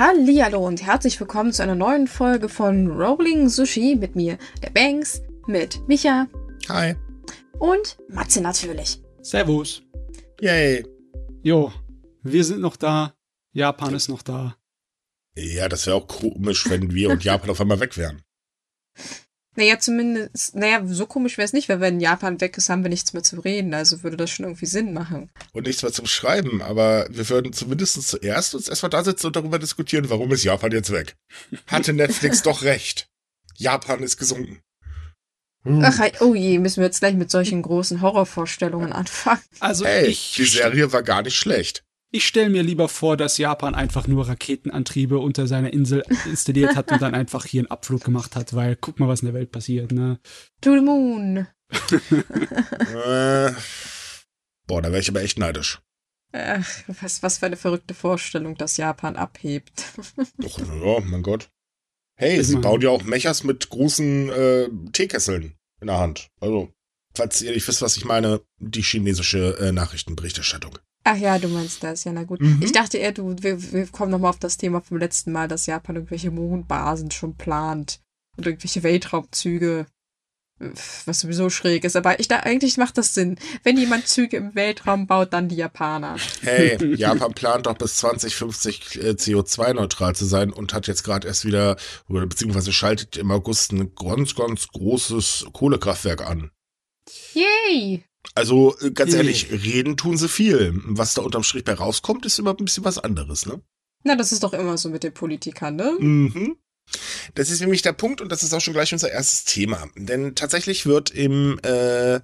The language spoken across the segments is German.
Hallihallo und herzlich willkommen zu einer neuen Folge von Rolling Sushi mit mir, der Banks, mit Micha Hi. und Matze natürlich. Servus. Yay. Jo, wir sind noch da. Japan ist noch da. Ja, das wäre auch komisch, wenn wir und Japan auf einmal weg wären. Naja, zumindest, naja, so komisch wäre es nicht, weil wenn Japan weg ist, haben wir nichts mehr zu reden, also würde das schon irgendwie Sinn machen. Und nichts mehr zum Schreiben, aber wir würden zumindest zuerst uns erstmal da sitzen und darüber diskutieren, warum ist Japan jetzt weg? Hatte Netflix doch recht. Japan ist gesunken. Hm. Ach, oh je, müssen wir jetzt gleich mit solchen großen Horrorvorstellungen anfangen. Also Hey, ich, die Serie war gar nicht schlecht. Ich stelle mir lieber vor, dass Japan einfach nur Raketenantriebe unter seiner Insel installiert hat und dann einfach hier einen Abflug gemacht hat, weil guck mal, was in der Welt passiert, ne? To the moon. äh, boah, da wäre ich aber echt neidisch. Ach, was, was für eine verrückte Vorstellung, dass Japan abhebt. Doch, ja, mein Gott. Hey, Ich sie mein- bauen ja auch Mechas mit großen äh, Teekesseln in der Hand. Also, falls ihr nicht wisst, was ich meine, die chinesische äh, Nachrichtenberichterstattung. Ach ja, du meinst das, ja, na gut. Mhm. Ich dachte eher, du, wir, wir kommen nochmal auf das Thema vom letzten Mal, dass Japan irgendwelche Mondbasen schon plant und irgendwelche Weltraumzüge, äh, was sowieso schräg ist. Aber ich da eigentlich macht das Sinn. Wenn jemand Züge im Weltraum baut, dann die Japaner. Hey, Japan plant doch bis 2050 äh, CO2-neutral zu sein und hat jetzt gerade erst wieder, oder beziehungsweise schaltet im August ein ganz, ganz großes Kohlekraftwerk an. Yay! Also, äh, ganz ehrlich, reden tun sie viel. Was da unterm Strich bei rauskommt, ist immer ein bisschen was anderes, ne? Na, das ist doch immer so mit den Politikern, ne? Mhm. Das ist nämlich der Punkt und das ist auch schon gleich unser erstes Thema. Denn tatsächlich wird im äh,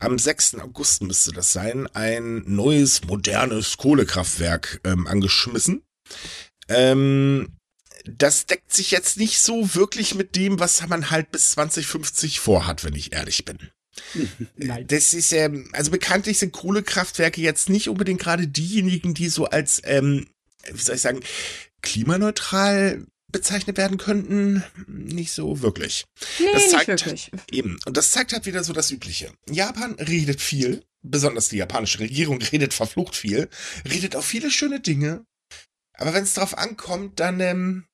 am 6. August müsste das sein, ein neues, modernes Kohlekraftwerk ähm, angeschmissen. Ähm, das deckt sich jetzt nicht so wirklich mit dem, was man halt bis 2050 vorhat, wenn ich ehrlich bin. Nein. Das ist, ähm, also bekanntlich sind Kohlekraftwerke jetzt nicht unbedingt gerade diejenigen, die so als, ähm, wie soll ich sagen, klimaneutral bezeichnet werden könnten. Nicht so wirklich. Nee, Das nicht zeigt- wirklich. Eben. Und das zeigt halt wieder so das Übliche. Japan redet viel, besonders die japanische Regierung redet verflucht viel, redet auch viele schöne Dinge. Aber wenn es drauf ankommt, dann, ähm,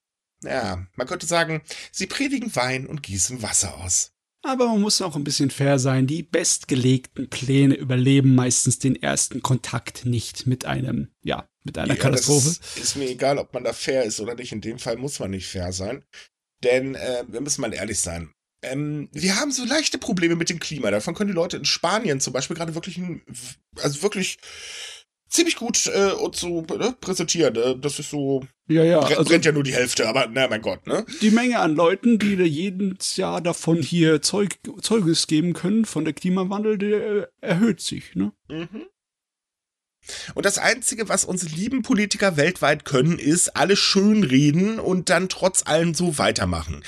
ja, man könnte sagen, sie predigen Wein und gießen Wasser aus. Aber man muss auch ein bisschen fair sein. Die bestgelegten Pläne überleben meistens den ersten Kontakt nicht mit einem, ja, mit einer Ja, Katastrophe. Das ist mir egal, ob man da fair ist oder nicht. In dem Fall muss man nicht fair sein. Denn äh, wir müssen mal ehrlich sein. Ähm, wir haben so leichte Probleme mit dem Klima. Davon können die Leute in Spanien zum Beispiel gerade wirklich, ein- also wirklich ziemlich gut äh, uns so ne, präsentieren. Äh, das ist so, Ja, ja, brennt, also brennt ja nur die Hälfte, aber na mein Gott, ne? die Menge an Leuten, die da jedes Jahr davon hier Zeug, Zeuges geben können von der Klimawandel, der äh, erhöht sich, ne? Mhm. Und das Einzige, was unsere lieben Politiker weltweit können, ist alle schön reden und dann trotz allem so weitermachen.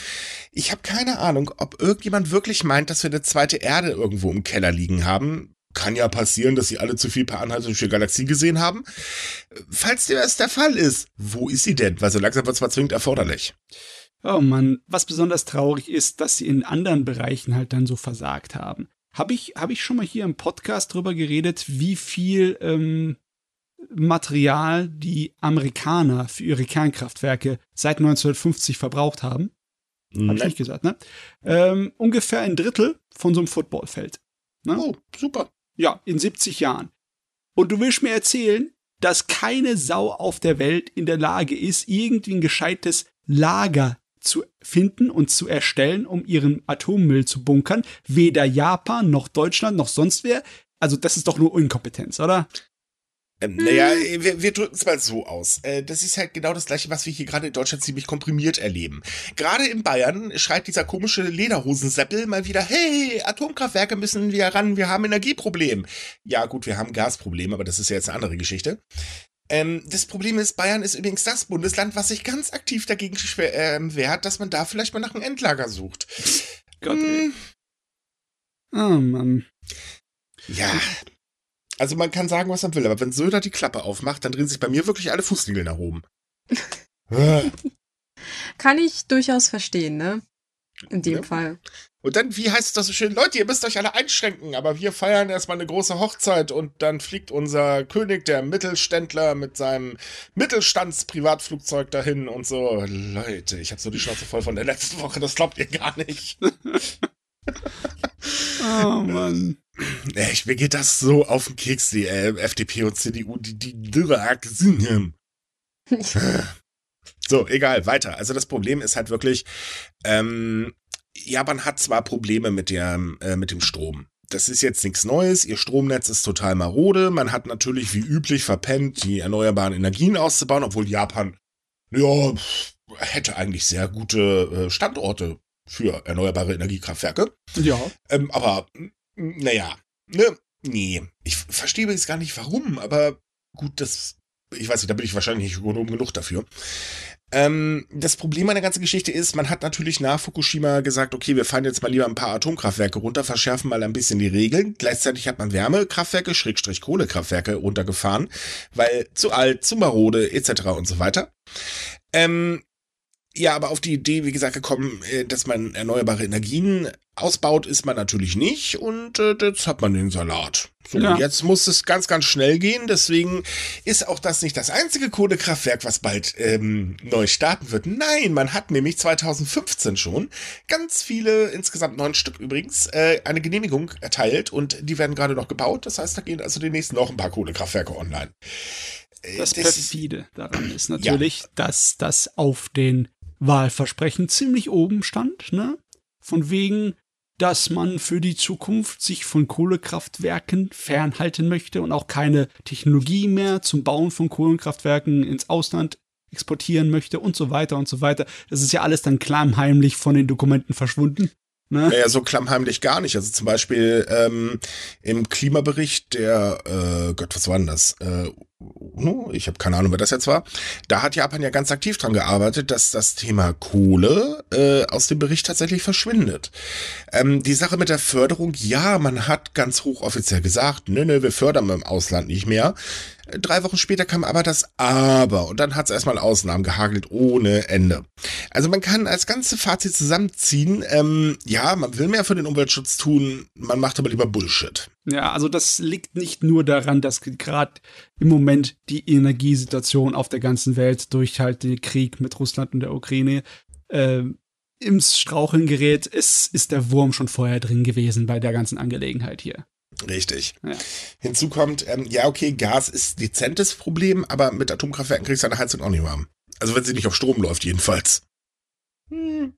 Ich habe keine Ahnung, ob irgendjemand wirklich meint, dass wir eine zweite Erde irgendwo im Keller liegen haben. Kann ja passieren, dass sie alle zu viel per Anhalt durch die Galaxie gesehen haben. Falls das der Fall ist, wo ist sie denn? Weil so langsam wird es mal zwingend erforderlich. Oh Mann, was besonders traurig ist, dass sie in anderen Bereichen halt dann so versagt haben. Habe ich, hab ich schon mal hier im Podcast drüber geredet, wie viel ähm, Material die Amerikaner für ihre Kernkraftwerke seit 1950 verbraucht haben? Hab ich nicht gesagt, ne? Ähm, ungefähr ein Drittel von so einem Footballfeld. Ne? Oh, super. Ja, in 70 Jahren. Und du willst mir erzählen, dass keine Sau auf der Welt in der Lage ist, irgendwie ein gescheites Lager zu finden und zu erstellen, um ihren Atommüll zu bunkern. Weder Japan noch Deutschland noch sonst wer. Also das ist doch nur Inkompetenz, oder? Ähm, naja, wir, wir drücken es mal so aus. Äh, das ist halt genau das gleiche, was wir hier gerade in Deutschland ziemlich komprimiert erleben. Gerade in Bayern schreit dieser komische Lederhosenseppel mal wieder, hey, Atomkraftwerke müssen wir ran, wir haben Energieproblem. Ja gut, wir haben Gasproblem, aber das ist ja jetzt eine andere Geschichte. Ähm, das Problem ist, Bayern ist übrigens das Bundesland, was sich ganz aktiv dagegen ähm, wehrt, dass man da vielleicht mal nach einem Endlager sucht. Gott, ey. Hm, Oh Mann. ja. Also man kann sagen, was man will, aber wenn Söder die Klappe aufmacht, dann drehen sich bei mir wirklich alle Fußnägel nach oben. Kann ich durchaus verstehen, ne? In dem Ja. Fall. Und dann, wie heißt es das so schön? Leute, ihr müsst euch alle einschränken, aber wir feiern erstmal eine große Hochzeit und dann fliegt unser König, der Mittelständler, mit seinem Mittelstandsprivatflugzeug dahin und so. Leute, ich habe so die Schnauze voll von der letzten Woche, das glaubt ihr gar nicht. oh Mann. Echt, mir geht das so auf den Keks, die äh, FDP und CDU, die, die Dürrak So, egal, weiter. Also das Problem ist halt wirklich, ähm, Japan hat zwar Probleme mit, der, äh, mit dem Strom. Das ist jetzt nichts Neues. Ihr Stromnetz ist total marode. Man hat natürlich wie üblich verpennt, die erneuerbaren Energien auszubauen, obwohl Japan, ja, hätte eigentlich sehr gute äh, Standorte für erneuerbare Energiekraftwerke. Ja. Ähm, aber, naja, ne, nee. Ich verstehe übrigens gar nicht warum, aber gut, das, ich weiß nicht, da bin ich wahrscheinlich nicht Ökonom genug dafür. Ähm, das Problem an der ganzen Geschichte ist, man hat natürlich nach Fukushima gesagt, okay, wir fahren jetzt mal lieber ein paar Atomkraftwerke runter, verschärfen mal ein bisschen die Regeln. Gleichzeitig hat man Wärmekraftwerke, Schrägstrich Kohlekraftwerke runtergefahren, weil zu alt, zu marode, etc. und so weiter. Ähm, ja, aber auf die Idee, wie gesagt, gekommen, äh, dass man erneuerbare Energien ausbaut, ist man natürlich nicht und äh, jetzt hat man den Salat. So, ja. jetzt muss es ganz, ganz schnell gehen. Deswegen ist auch das nicht das einzige Kohlekraftwerk, was bald ähm, neu starten wird. Nein, man hat nämlich 2015 schon ganz viele, insgesamt neun Stück übrigens, äh, eine Genehmigung erteilt und die werden gerade noch gebaut. Das heißt, da gehen also demnächst noch ein paar Kohlekraftwerke online. Äh, das, das perfide daran ist natürlich, ja. dass das auf den Wahlversprechen ziemlich oben stand, ne? Von wegen, dass man für die Zukunft sich von Kohlekraftwerken fernhalten möchte und auch keine Technologie mehr zum Bauen von Kohlekraftwerken ins Ausland exportieren möchte und so weiter und so weiter. Das ist ja alles dann klammheimlich von den Dokumenten verschwunden. Ne? Naja, so klammheimlich gar nicht. Also zum Beispiel ähm, im Klimabericht der, äh, Gott, was war denn das? Äh, ich habe keine Ahnung, wer das jetzt war. Da hat Japan ja ganz aktiv dran gearbeitet, dass das Thema Kohle äh, aus dem Bericht tatsächlich verschwindet. Ähm, die Sache mit der Förderung, ja, man hat ganz hochoffiziell gesagt, nö, nö, wir fördern im Ausland nicht mehr. Drei Wochen später kam aber das Aber und dann hat es erstmal Ausnahmen gehagelt ohne Ende. Also man kann als ganze Fazit zusammenziehen, ähm, ja, man will mehr für den Umweltschutz tun, man macht aber lieber Bullshit. Ja, also das liegt nicht nur daran, dass gerade im Moment die Energiesituation auf der ganzen Welt durch halt den Krieg mit Russland und der Ukraine äh, ins Straucheln gerät. Es ist der Wurm schon vorher drin gewesen bei der ganzen Angelegenheit hier. Richtig. Ja. Hinzu kommt, ähm, ja, okay, Gas ist dezentes Problem, aber mit Atomkraftwerken kriegst du deine Heizung auch nicht warm. Also wenn sie nicht auf Strom läuft, jedenfalls. Hm.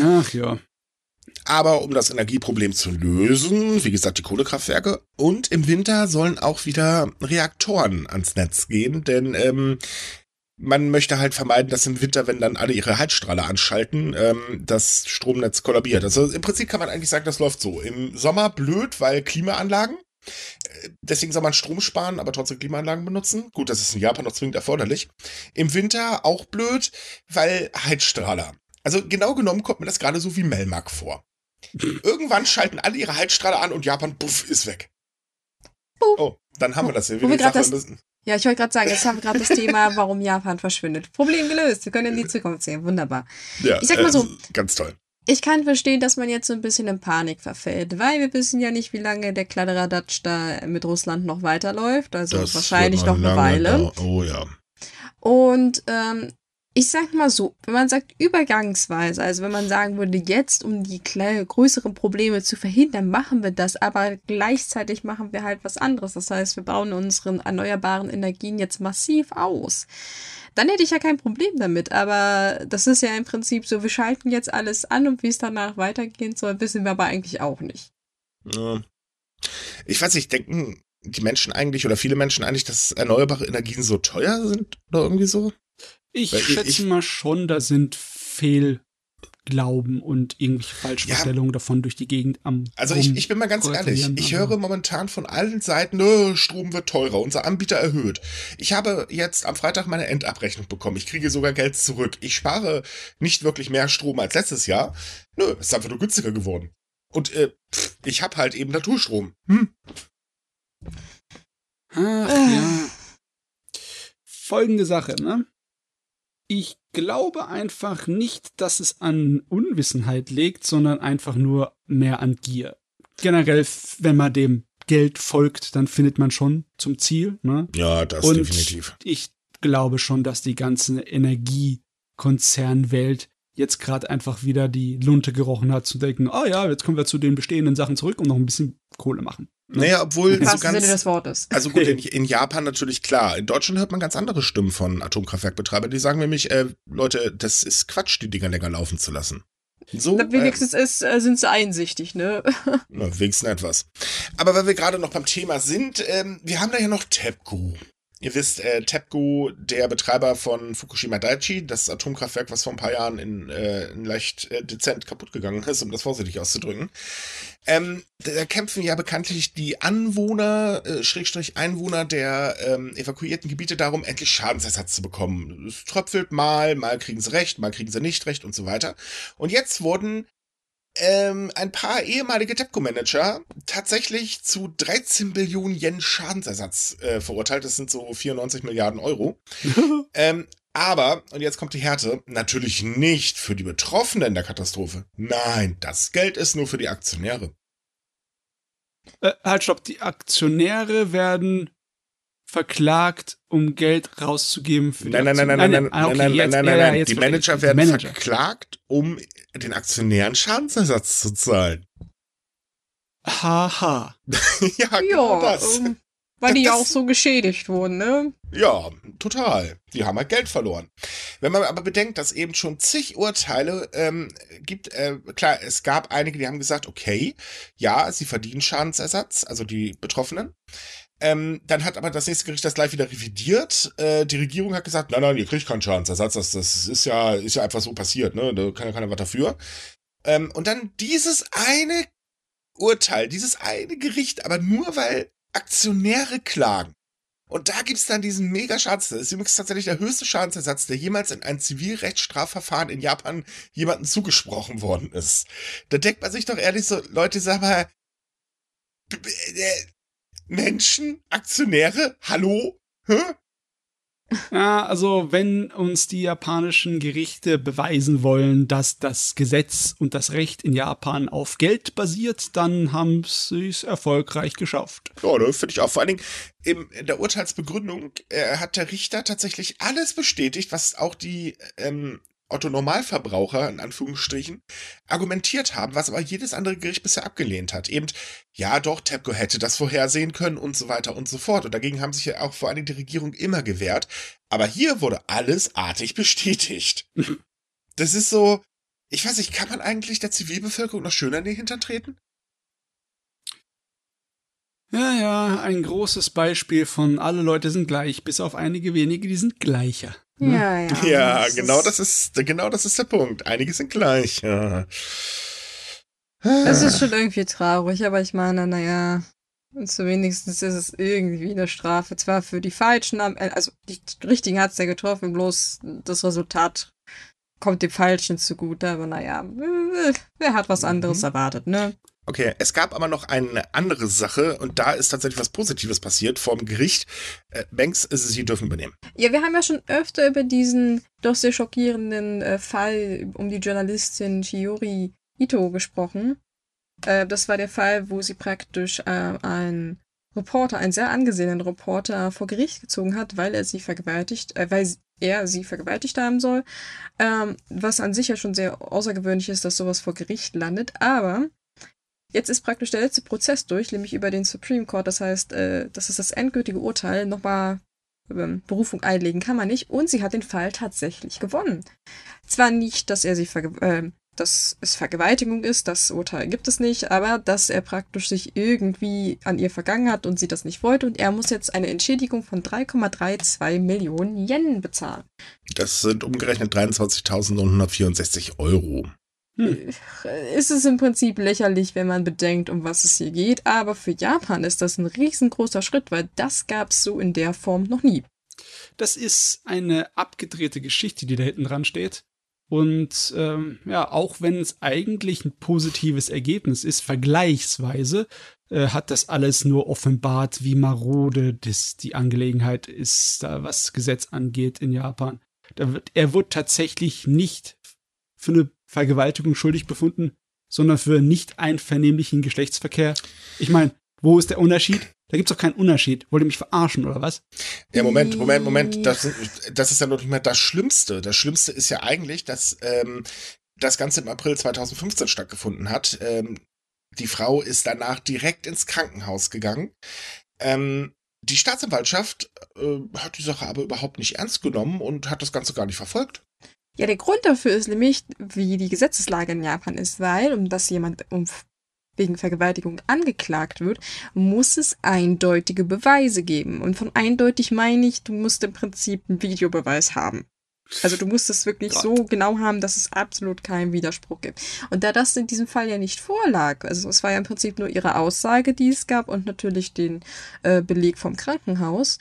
Ach ja. Aber um das Energieproblem zu lösen, wie gesagt, die Kohlekraftwerke und im Winter sollen auch wieder Reaktoren ans Netz gehen, denn ähm, man möchte halt vermeiden, dass im Winter, wenn dann alle ihre Heizstrahler anschalten, ähm, das Stromnetz kollabiert. Also im Prinzip kann man eigentlich sagen, das läuft so. Im Sommer blöd, weil Klimaanlagen. Äh, deswegen soll man Strom sparen, aber trotzdem Klimaanlagen benutzen. Gut, das ist in Japan noch zwingend erforderlich. Im Winter auch blöd, weil Heizstrahler. Also genau genommen kommt mir das gerade so wie Melmark vor. Irgendwann schalten alle ihre Heizstrahler an und Japan, puff, ist weg. Oh, dann haben wir das hier. Wo wir das, ja, ich wollte gerade sagen, jetzt haben wir gerade das Thema, warum Japan verschwindet. Problem gelöst. Wir können in die Zukunft sehen. Wunderbar. Ja, ich sag mal so. Äh, ganz toll. Ich kann verstehen, dass man jetzt so ein bisschen in Panik verfällt, weil wir wissen ja nicht, wie lange der Kladderadatsch da mit Russland noch weiterläuft. Also das wahrscheinlich noch eine Weile. Oh ja. Und ähm, ich sag mal so, wenn man sagt übergangsweise, also wenn man sagen würde, jetzt um die größeren Probleme zu verhindern, machen wir das, aber gleichzeitig machen wir halt was anderes. Das heißt, wir bauen unsere erneuerbaren Energien jetzt massiv aus. Dann hätte ich ja kein Problem damit, aber das ist ja im Prinzip so, wir schalten jetzt alles an und wie es danach weitergehen soll, wissen wir aber eigentlich auch nicht. Ich weiß nicht, denken die Menschen eigentlich oder viele Menschen eigentlich, dass erneuerbare Energien so teuer sind oder irgendwie so? Ich Weil schätze ich, mal schon, da sind Fehlglauben und irgendwelche Falschvorstellungen ja, davon durch die Gegend am. Also ich, ich bin mal ganz ehrlich, ich höre momentan von allen Seiten, oh, Strom wird teurer, unser Anbieter erhöht. Ich habe jetzt am Freitag meine Endabrechnung bekommen. Ich kriege sogar Geld zurück. Ich spare nicht wirklich mehr Strom als letztes Jahr. Nö, es ist einfach nur günstiger geworden. Und äh, ich habe halt eben Naturstrom. Hm. Ach ja. Folgende Sache, ne? Ich glaube einfach nicht, dass es an Unwissenheit liegt, sondern einfach nur mehr an Gier. Generell, wenn man dem Geld folgt, dann findet man schon zum Ziel. Ne? Ja, das Und definitiv. ich glaube schon, dass die ganze Energiekonzernwelt jetzt gerade einfach wieder die Lunte gerochen hat, zu denken, oh ja, jetzt kommen wir zu den bestehenden Sachen zurück und noch ein bisschen Kohle machen. Naja, obwohl Im so ganz. des Wortes. Also gut, in, in Japan natürlich klar. In Deutschland hört man ganz andere Stimmen von Atomkraftwerkbetreibern. Die sagen nämlich, äh, Leute, das ist Quatsch, die Dinger länger laufen zu lassen. So, Na, wenigstens ist, äh, sind sie einsichtig, ne? Äh, na, wenigstens etwas. Aber weil wir gerade noch beim Thema sind, ähm, wir haben da ja noch TEPCO. Ihr wisst, äh, TEPCO, der Betreiber von Fukushima Daiichi, das Atomkraftwerk, was vor ein paar Jahren in, äh, in leicht äh, dezent kaputt gegangen ist, um das vorsichtig auszudrücken. Ähm, da kämpfen ja bekanntlich die Anwohner, äh, Schrägstrich Einwohner der ähm, evakuierten Gebiete darum, endlich Schadensersatz zu bekommen. Es tröpfelt mal, mal kriegen sie recht, mal kriegen sie nicht recht und so weiter. Und jetzt wurden ähm, ein paar ehemalige TEPCO-Manager tatsächlich zu 13 Billionen Yen Schadensersatz äh, verurteilt. Das sind so 94 Milliarden Euro. ähm, aber, und jetzt kommt die Härte, natürlich nicht für die Betroffenen der Katastrophe. Nein, das Geld ist nur für die Aktionäre. Äh, halt, stopp, die Aktionäre werden verklagt, um Geld rauszugeben für die Nein, nein, nein, nein, nein, Ah, nein, okay, nein, nein, jetzt- nein, ja, nein, ja, nein. jetzt Die verstehe ich. Manager Die werden Manager. verklagt, um den Aktionären Schadensersatz zu zahlen. Haha. ja, genau ja, das. ähm, weil die ja Das- auch so geschädigt wurden, ne? Ja, total. Die haben halt Geld verloren. Wenn man aber bedenkt, dass eben schon zig Urteile ähm, gibt, äh, klar, es gab einige, die haben gesagt, okay, ja, sie verdienen Schadensersatz, also die Betroffenen. Ähm, dann hat aber das nächste Gericht das gleich wieder revidiert. Äh, die Regierung hat gesagt, nein, nein, ihr kriegt keinen Schadensersatz, das, das ist ja, ist ja einfach so passiert, ne? Da kann ja keiner was dafür. Ähm, und dann dieses eine Urteil, dieses eine Gericht, aber nur weil Aktionäre klagen. Und da gibt's dann diesen mega Schadensersatz. Das ist übrigens tatsächlich der höchste Schadensersatz, der jemals in ein Zivilrechtsstrafverfahren in Japan jemandem zugesprochen worden ist. Da denkt man sich doch ehrlich so, Leute, sag mal, äh, Menschen, Aktionäre, hallo? Hä? Ja, also wenn uns die japanischen Gerichte beweisen wollen, dass das Gesetz und das Recht in Japan auf Geld basiert, dann haben sie es erfolgreich geschafft. Ja, ne, finde ich auch. Vor allen Dingen im, in der Urteilsbegründung äh, hat der Richter tatsächlich alles bestätigt, was auch die ähm, Otto-Normalverbraucher, in Anführungsstrichen, argumentiert haben, was aber jedes andere Gericht bisher abgelehnt hat. Eben, ja doch, TEPCO hätte das vorhersehen können und so weiter und so fort. Und dagegen haben sich ja auch vor allen Dingen die Regierung immer gewehrt. Aber hier wurde alles artig bestätigt. das ist so, ich weiß nicht, kann man eigentlich der Zivilbevölkerung noch schöner in den Hintern treten? Ja, ja, ein großes Beispiel von alle Leute sind gleich, bis auf einige wenige, die sind gleicher. Ne? Ja, ja. Ja, das genau das ist, genau das ist der Punkt. Einige sind gleich. Ja. Das ist schon irgendwie traurig, aber ich meine, naja, wenigstens ist es irgendwie eine Strafe. Zwar für die Falschen, am- äh, also die Richtigen hat es ja getroffen, bloß das Resultat kommt dem Falschen zugute, aber naja, äh, wer hat was anderes Mhm. erwartet, ne? Okay, es gab aber noch eine andere Sache und da ist tatsächlich was Positives passiert vor dem Gericht. Äh, Banks, äh, Sie dürfen übernehmen. Ja, wir haben ja schon öfter über diesen doch sehr schockierenden äh, Fall um die Journalistin Shiori Ito gesprochen. Äh, das war der Fall, wo sie praktisch äh, einen Reporter, einen sehr angesehenen Reporter vor Gericht gezogen hat, weil er sie vergewaltigt, äh, weil er sie vergewaltigt haben soll. Ähm, was an sich ja schon sehr außergewöhnlich ist, dass sowas vor Gericht landet. Aber jetzt ist praktisch der letzte Prozess durch, nämlich über den Supreme Court. Das heißt, äh, das ist das endgültige Urteil. Nochmal ähm, Berufung einlegen kann man nicht. Und sie hat den Fall tatsächlich gewonnen. Zwar nicht, dass er sie äh, dass es Vergewaltigung ist, das Urteil gibt es nicht, aber dass er praktisch sich irgendwie an ihr vergangen hat und sie das nicht wollte und er muss jetzt eine Entschädigung von 3,32 Millionen Yen bezahlen. Das sind umgerechnet 23.964 Euro. Hm. Ist es im Prinzip lächerlich, wenn man bedenkt, um was es hier geht, aber für Japan ist das ein riesengroßer Schritt, weil das gab es so in der Form noch nie. Das ist eine abgedrehte Geschichte, die da hinten dran steht. Und ähm, ja, auch wenn es eigentlich ein positives Ergebnis ist, vergleichsweise, äh, hat das alles nur offenbart, wie marode das die Angelegenheit ist, da was Gesetz angeht in Japan. Da wird, er wurde tatsächlich nicht für eine Vergewaltigung schuldig befunden, sondern für nicht einvernehmlichen Geschlechtsverkehr. Ich meine, wo ist der Unterschied? Da gibt's doch keinen Unterschied. Wollt ihr mich verarschen oder was? Ja, Moment, Moment, Moment. Das, das ist ja noch nicht mal das Schlimmste. Das Schlimmste ist ja eigentlich, dass ähm, das Ganze im April 2015 stattgefunden hat. Ähm, die Frau ist danach direkt ins Krankenhaus gegangen. Ähm, die Staatsanwaltschaft äh, hat die Sache aber überhaupt nicht ernst genommen und hat das Ganze gar nicht verfolgt. Ja, der Grund dafür ist nämlich, wie die Gesetzeslage in Japan ist, weil, um dass jemand um, wegen Vergewaltigung angeklagt wird, muss es eindeutige Beweise geben. Und von eindeutig meine ich, du musst im Prinzip einen Videobeweis haben. Also du musst es wirklich Gott. so genau haben, dass es absolut keinen Widerspruch gibt. Und da das in diesem Fall ja nicht vorlag, also es war ja im Prinzip nur ihre Aussage, die es gab und natürlich den äh, Beleg vom Krankenhaus,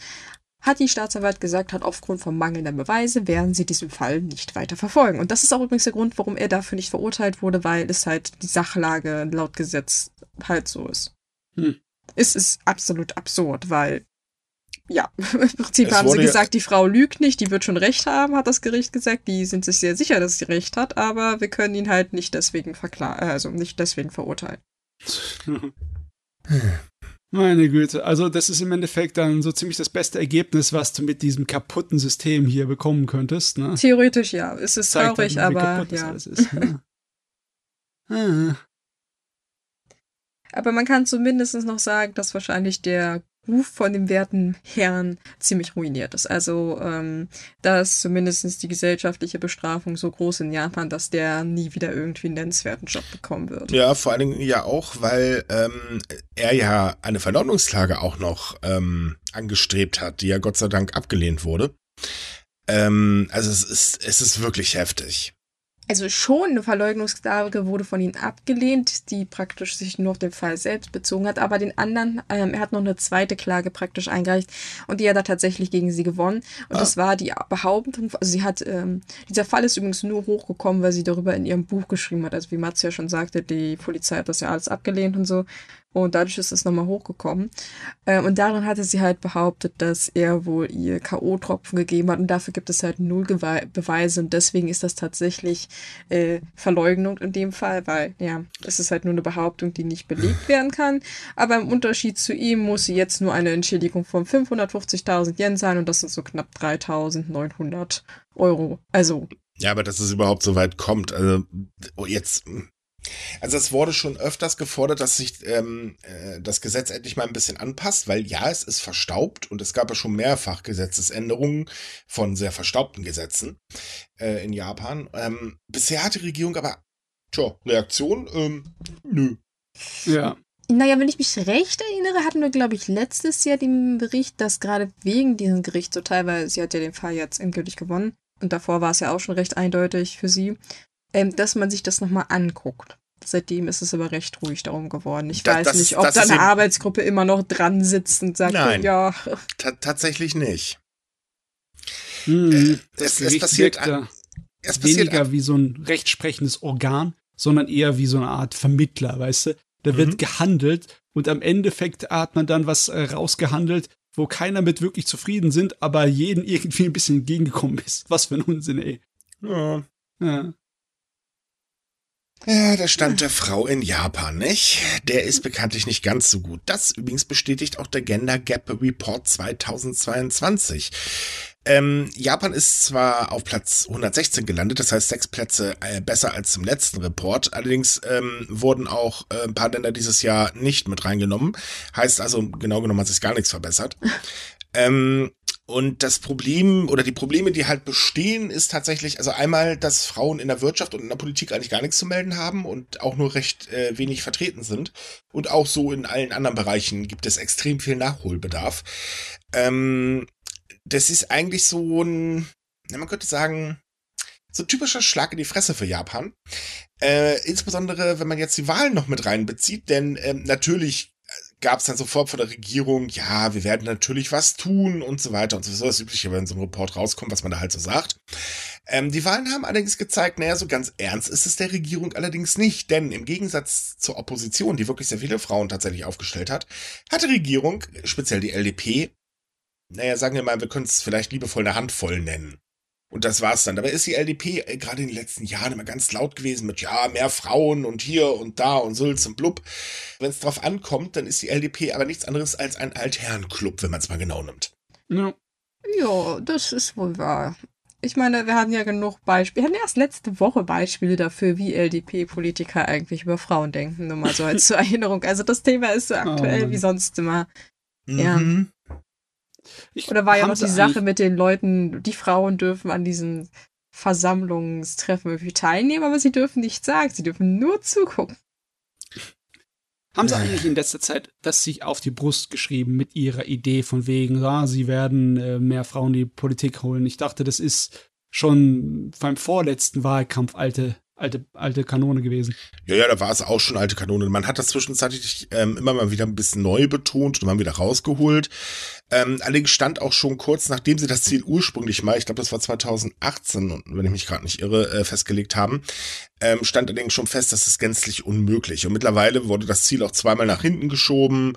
hat die Staatsanwalt gesagt, hat aufgrund von mangelnder Beweise werden sie diesen Fall nicht weiter verfolgen. Und das ist auch übrigens der Grund, warum er dafür nicht verurteilt wurde, weil es halt die Sachlage laut Gesetz halt so ist. Hm. Es ist absolut absurd, weil ja, im Prinzip es haben sie gesagt, die Frau lügt nicht, die wird schon recht haben, hat das Gericht gesagt. Die sind sich sehr sicher, dass sie recht hat, aber wir können ihn halt nicht deswegen verklagen, also nicht deswegen verurteilen. Meine Güte, also das ist im Endeffekt dann so ziemlich das beste Ergebnis, was du mit diesem kaputten System hier bekommen könntest. Ne? Theoretisch ja, es ist Zeigt traurig, dann, aber ja. Ist, ne? ah. Aber man kann zumindest noch sagen, dass wahrscheinlich der Ruf von dem werten Herrn ziemlich ruiniert ist. Also ähm, da ist zumindest die gesellschaftliche Bestrafung so groß in Japan, dass der nie wieder irgendwie einen nennenswerten Job bekommen wird. Ja, vor allen Dingen ja auch, weil ähm, er ja eine Verleumdungsklage auch noch ähm, angestrebt hat, die ja Gott sei Dank abgelehnt wurde. Ähm, also es ist, es ist wirklich heftig also schon eine Verleugnungsklage wurde von ihm abgelehnt, die praktisch sich nur auf den Fall selbst bezogen hat, aber den anderen, ähm, er hat noch eine zweite Klage praktisch eingereicht und die hat er tatsächlich gegen sie gewonnen. Und ah. das war die Behauptung, also sie hat, ähm, dieser Fall ist übrigens nur hochgekommen, weil sie darüber in ihrem Buch geschrieben hat. Also wie Mats ja schon sagte, die Polizei hat das ja alles abgelehnt und so. Und dadurch ist es nochmal hochgekommen. Äh, und darin hatte sie halt behauptet, dass er wohl ihr K.O.-Tropfen gegeben hat. Und dafür gibt es halt null Gewe Beweise. Und deswegen ist das tatsächlich äh, Verleugnung in dem Fall, weil, ja, es ist halt nur eine Behauptung, die nicht belegt werden kann. Aber im Unterschied zu ihm muss sie jetzt nur eine Entschädigung von 550.000 Yen sein. Und das sind so knapp 3.900 Euro. Also. Ja, aber dass es überhaupt so weit kommt. Also, jetzt also es wurde schon öfters gefordert, dass sich ähm, äh, das Gesetz endlich mal ein bisschen anpasst, weil ja, es ist verstaubt und es gab ja schon mehrfach Gesetzesänderungen von sehr verstaubten Gesetzen äh, in Japan. Ähm, bisher hat die Regierung aber, tja, Reaktion, ähm, nö. Ja. Naja, wenn ich mich recht erinnere, hatten wir, glaube ich, letztes Jahr den Bericht, dass gerade wegen diesem Gericht so teilweise, sie hat ja den Fall jetzt endgültig gewonnen und davor war es ja auch schon recht eindeutig für sie, ähm, dass man sich das nochmal anguckt. Seitdem ist es aber recht ruhig darum geworden. Ich da, weiß das, nicht, ob da eine Arbeitsgruppe immer noch dran sitzt und sagt, Nein, ja. tatsächlich nicht. Hm, äh, es, es, passiert, es passiert weniger wie so ein rechtsprechendes Organ, sondern eher wie so eine Art Vermittler, weißt du? Da wird mhm. gehandelt und am Endeffekt hat man dann was äh, rausgehandelt, wo keiner mit wirklich zufrieden sind, aber jeden irgendwie ein bisschen entgegengekommen ist. Was für ein Unsinn, ey. Ja. ja. Ja, der Stand der Frau in Japan, nicht? Der ist bekanntlich nicht ganz so gut. Das übrigens bestätigt auch der Gender Gap Report 2022. Ähm, Japan ist zwar auf Platz 116 gelandet, das heißt sechs Plätze äh, besser als im letzten Report. Allerdings ähm, wurden auch äh, ein paar Länder dieses Jahr nicht mit reingenommen. Heißt also, genau genommen hat sich gar nichts verbessert. ähm, und das Problem oder die Probleme, die halt bestehen, ist tatsächlich, also einmal, dass Frauen in der Wirtschaft und in der Politik eigentlich gar nichts zu melden haben und auch nur recht äh, wenig vertreten sind. Und auch so in allen anderen Bereichen gibt es extrem viel Nachholbedarf. Ähm, das ist eigentlich so ein, man könnte sagen, so ein typischer Schlag in die Fresse für Japan. Äh, insbesondere, wenn man jetzt die Wahlen noch mit reinbezieht, denn ähm, natürlich gab es dann sofort von der Regierung, ja, wir werden natürlich was tun und so weiter und so. So das Übliche, wenn so ein Report rauskommt, was man da halt so sagt. Ähm, die Wahlen haben allerdings gezeigt, naja, so ganz ernst ist es der Regierung allerdings nicht, denn im Gegensatz zur Opposition, die wirklich sehr viele Frauen tatsächlich aufgestellt hat, hat die Regierung, speziell die LDP, naja, sagen wir mal, wir können es vielleicht liebevoll eine Handvoll nennen. Und das war's dann. Dabei ist die LDP äh, gerade in den letzten Jahren immer ganz laut gewesen mit, ja, mehr Frauen und hier und da und Sülz und blub. Wenn es drauf ankommt, dann ist die LDP aber nichts anderes als ein Altherrenclub, wenn man es mal genau nimmt. Ja. Ja, das ist wohl wahr. Ich meine, wir hatten ja genug Beispiele. Wir hatten erst letzte Woche Beispiele dafür, wie LDP-Politiker eigentlich über Frauen denken. Nur mal so als zur Erinnerung. Also das Thema ist so aktuell Mann. wie sonst immer. Ja. Ich, Oder war ja noch die Sache mit den Leuten, die Frauen dürfen an diesen Versammlungstreffen irgendwie teilnehmen, aber sie dürfen nichts sagen. Sie dürfen nur zugucken. Haben sie eigentlich in letzter Zeit das sich auf die Brust geschrieben mit ihrer Idee von wegen, ja, sie werden äh, mehr Frauen in die Politik holen? Ich dachte, das ist schon beim vorletzten Wahlkampf alte, alte, alte Kanone gewesen. Ja, ja, da war es auch schon alte Kanone. Man hat das zwischenzeitlich ähm, immer mal wieder ein bisschen neu betont und mal wieder rausgeholt. Ähm, allerdings stand auch schon kurz, nachdem sie das Ziel ursprünglich mal, ich glaube, das war 2018, und wenn ich mich gerade nicht irre, äh, festgelegt haben, ähm, stand allerdings schon fest, das ist gänzlich unmöglich. Und mittlerweile wurde das Ziel auch zweimal nach hinten geschoben.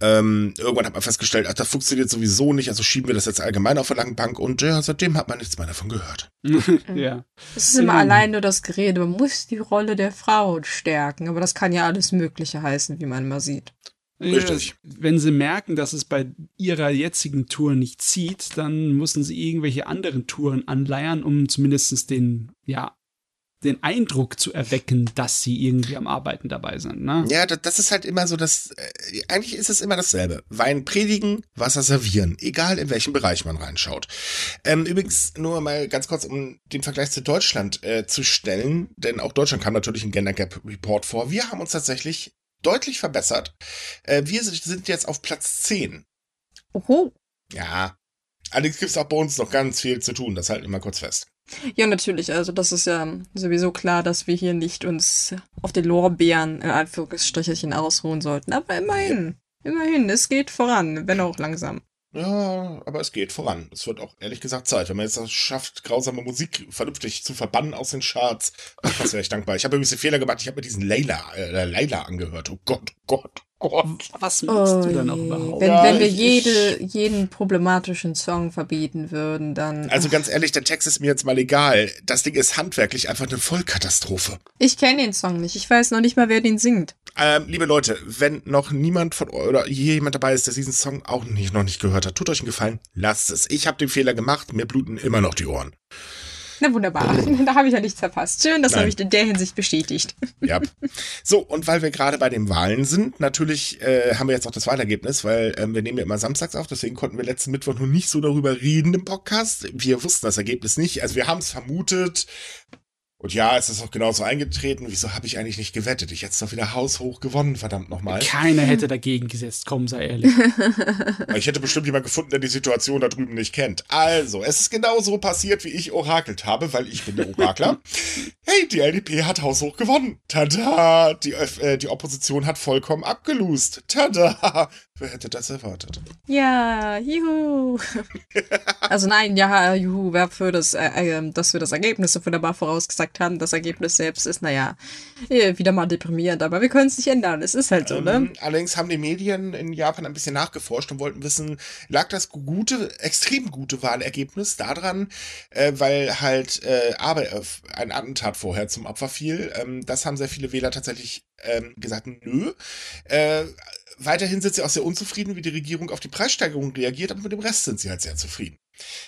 Ähm, irgendwann hat man festgestellt, ach, das funktioniert sowieso nicht, also schieben wir das jetzt allgemein auf der langen Bank und ja, seitdem hat man nichts mehr davon gehört. ja. Es ist immer Mhm. allein nur das Gerede. Man muss die Rolle der Frauen stärken, aber das kann ja alles Mögliche heißen, wie man immer sieht. Richtig. Ja, Wenn sie merken, dass es bei ihrer jetzigen Tour nicht zieht, dann müssen sie irgendwelche anderen Touren anleiern, um zumindest den, ja, den Eindruck zu erwecken, dass sie irgendwie am Arbeiten dabei sind. Ne? Ja, das, ist halt immer so, dass äh, eigentlich ist es immer dasselbe. Wein predigen, Wasser servieren, egal in welchem Bereich man reinschaut. Ähm, übrigens nur mal ganz kurz, um den Vergleich zu Deutschland äh, zu stellen, denn auch Deutschland kam natürlich im Gender Gap Report vor. Wir haben uns tatsächlich deutlich verbessert. Äh, wir sind jetzt auf Platz 10. Oho. Ja. Allerdings gibt es auch bei uns noch ganz viel zu tun, das halten wir mal kurz fest. Ja, natürlich. Also das ist ja sowieso klar, dass wir hier nicht uns auf den Lorbeeren in Anführungsstrichelchen ausruhen sollten. Aber immerhin, immerhin, es geht voran, wenn auch langsam. Ja, aber es geht voran. Es wird auch ehrlich gesagt Zeit. Wenn man jetzt das schafft, grausame Musik vernünftig zu verbannen aus den Charts, ach, was wäre ich dankbar. Ich habe übrigens den Fehler gemacht, ich habe mir diesen Layla, äh, Layla angehört. Oh Gott, Gott, Gott. Was machst du dann auch überhaupt? Wenn, Ja, wenn wir ich- jede, jeden problematischen Song verbieten würden, dann. Also ganz ehrlich, der Text ist mir jetzt mal egal. Das Ding ist handwerklich einfach eine Vollkatastrophe. ich kenne den Song nicht. Ich weiß noch nicht mal, wer den singt. Ähm, liebe Leute, wenn noch niemand von euch oder hier jemand dabei ist, der diesen Song auch nicht, noch nicht gehört hat, tut euch einen Gefallen, lasst es. Ich habe den Fehler gemacht, mir bluten immer noch die Ohren. Na wunderbar. da habe ich ja nichts verpasst. Schön, das habe ich in der Hinsicht bestätigt. Ja. So, und weil wir gerade bei den Wahlen sind, natürlich äh, haben wir jetzt auch das Wahlergebnis, weil ähm, wir nehmen ja immer samstags auf, deswegen konnten wir letzten Mittwoch noch nicht so darüber reden im Podcast. Wir wussten das Ergebnis nicht, also wir haben es vermutet. Und ja, es ist auch genauso eingetreten. Wieso habe ich eigentlich nicht gewettet? Ich hätte es doch wieder haushoch gewonnen, verdammt nochmal. Keiner hätte dagegen gesetzt, komm, sei ehrlich. Ich hätte bestimmt jemand gefunden, der die Situation da drüben nicht kennt. Also, es ist genau so passiert, wie ich orakelt habe, weil ich bin der Orakler. hey, die LDP hat haushoch gewonnen. Tada! Die, äh, die Opposition hat vollkommen abgelust. Tada! Wer hätte das erwartet? Ja, juhu. also nein, ja, juhu, wer für das, äh, äh, dass wir das Ergebnis so wunderbar vorausgesagt haben. Das Ergebnis selbst ist, naja, eh, wieder mal deprimierend, aber wir können es nicht ändern. Es ist halt so, ne? Ähm, allerdings haben die Medien in Japan ein bisschen nachgeforscht und wollten wissen, lag das gute, extrem gute Wahlergebnis daran, äh, weil halt äh, aber äh, ein Attentat vorher zum Opfer fiel. Ähm, das haben sehr viele Wähler tatsächlich ähm, gesagt, nö. Äh, weiterhin sind sie auch sehr unzufrieden, wie die Regierung auf die Preissteigerung reagiert, aber mit dem Rest sind sie halt sehr zufrieden.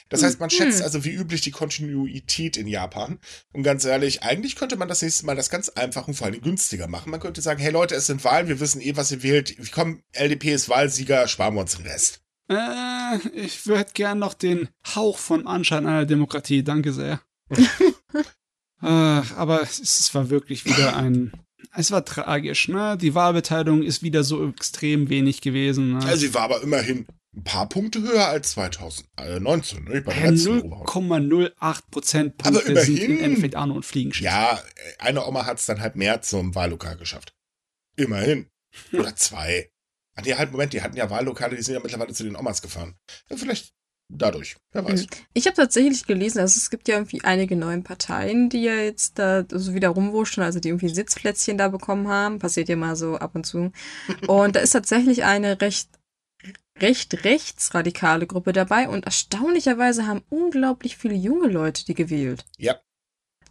Das heißt, man schätzt Mhm. also wie üblich die Kontinuität in Japan. Und ganz ehrlich, eigentlich könnte man das nächste Mal das ganz einfach und vor allem günstiger machen. Man könnte sagen, hey Leute, es sind Wahlen, wir wissen eh, was ihr wählt. Komm, LDP ist Wahlsieger, sparen wir uns den Rest. äh, ich würde gern noch den Hauch von Anschein einer Demokratie, danke sehr. äh, aber es war wirklich wieder ein. Es war tragisch, ne? Die Wahlbeteiligung ist wieder so extrem wenig gewesen. Ne? Also sie war aber immerhin ein paar Punkte höher als 2019, ne? bei der Äh, letzten Europawahl. 0,08 Prozentpunkte Aber sind im immerhin. Endeffekt Arno und Fliegen. Ja, eine Oma hat es dann halt mehr zum Wahllokal geschafft. Immerhin. Oder zwei. Ach nee, halt, Moment, die hatten ja Wahllokale, die sind ja mittlerweile zu den Omas gefahren. Ja, vielleicht dadurch. Wer weiß. Ich habe tatsächlich gelesen, also es gibt ja irgendwie einige neue Parteien, die ja jetzt da so wieder rumwurschen, also die irgendwie Sitzplätzchen da bekommen haben. Passiert ja mal so ab und zu. Und da ist tatsächlich eine recht recht rechtsradikale Gruppe dabei und erstaunlicherweise haben unglaublich viele junge Leute die gewählt. Ja.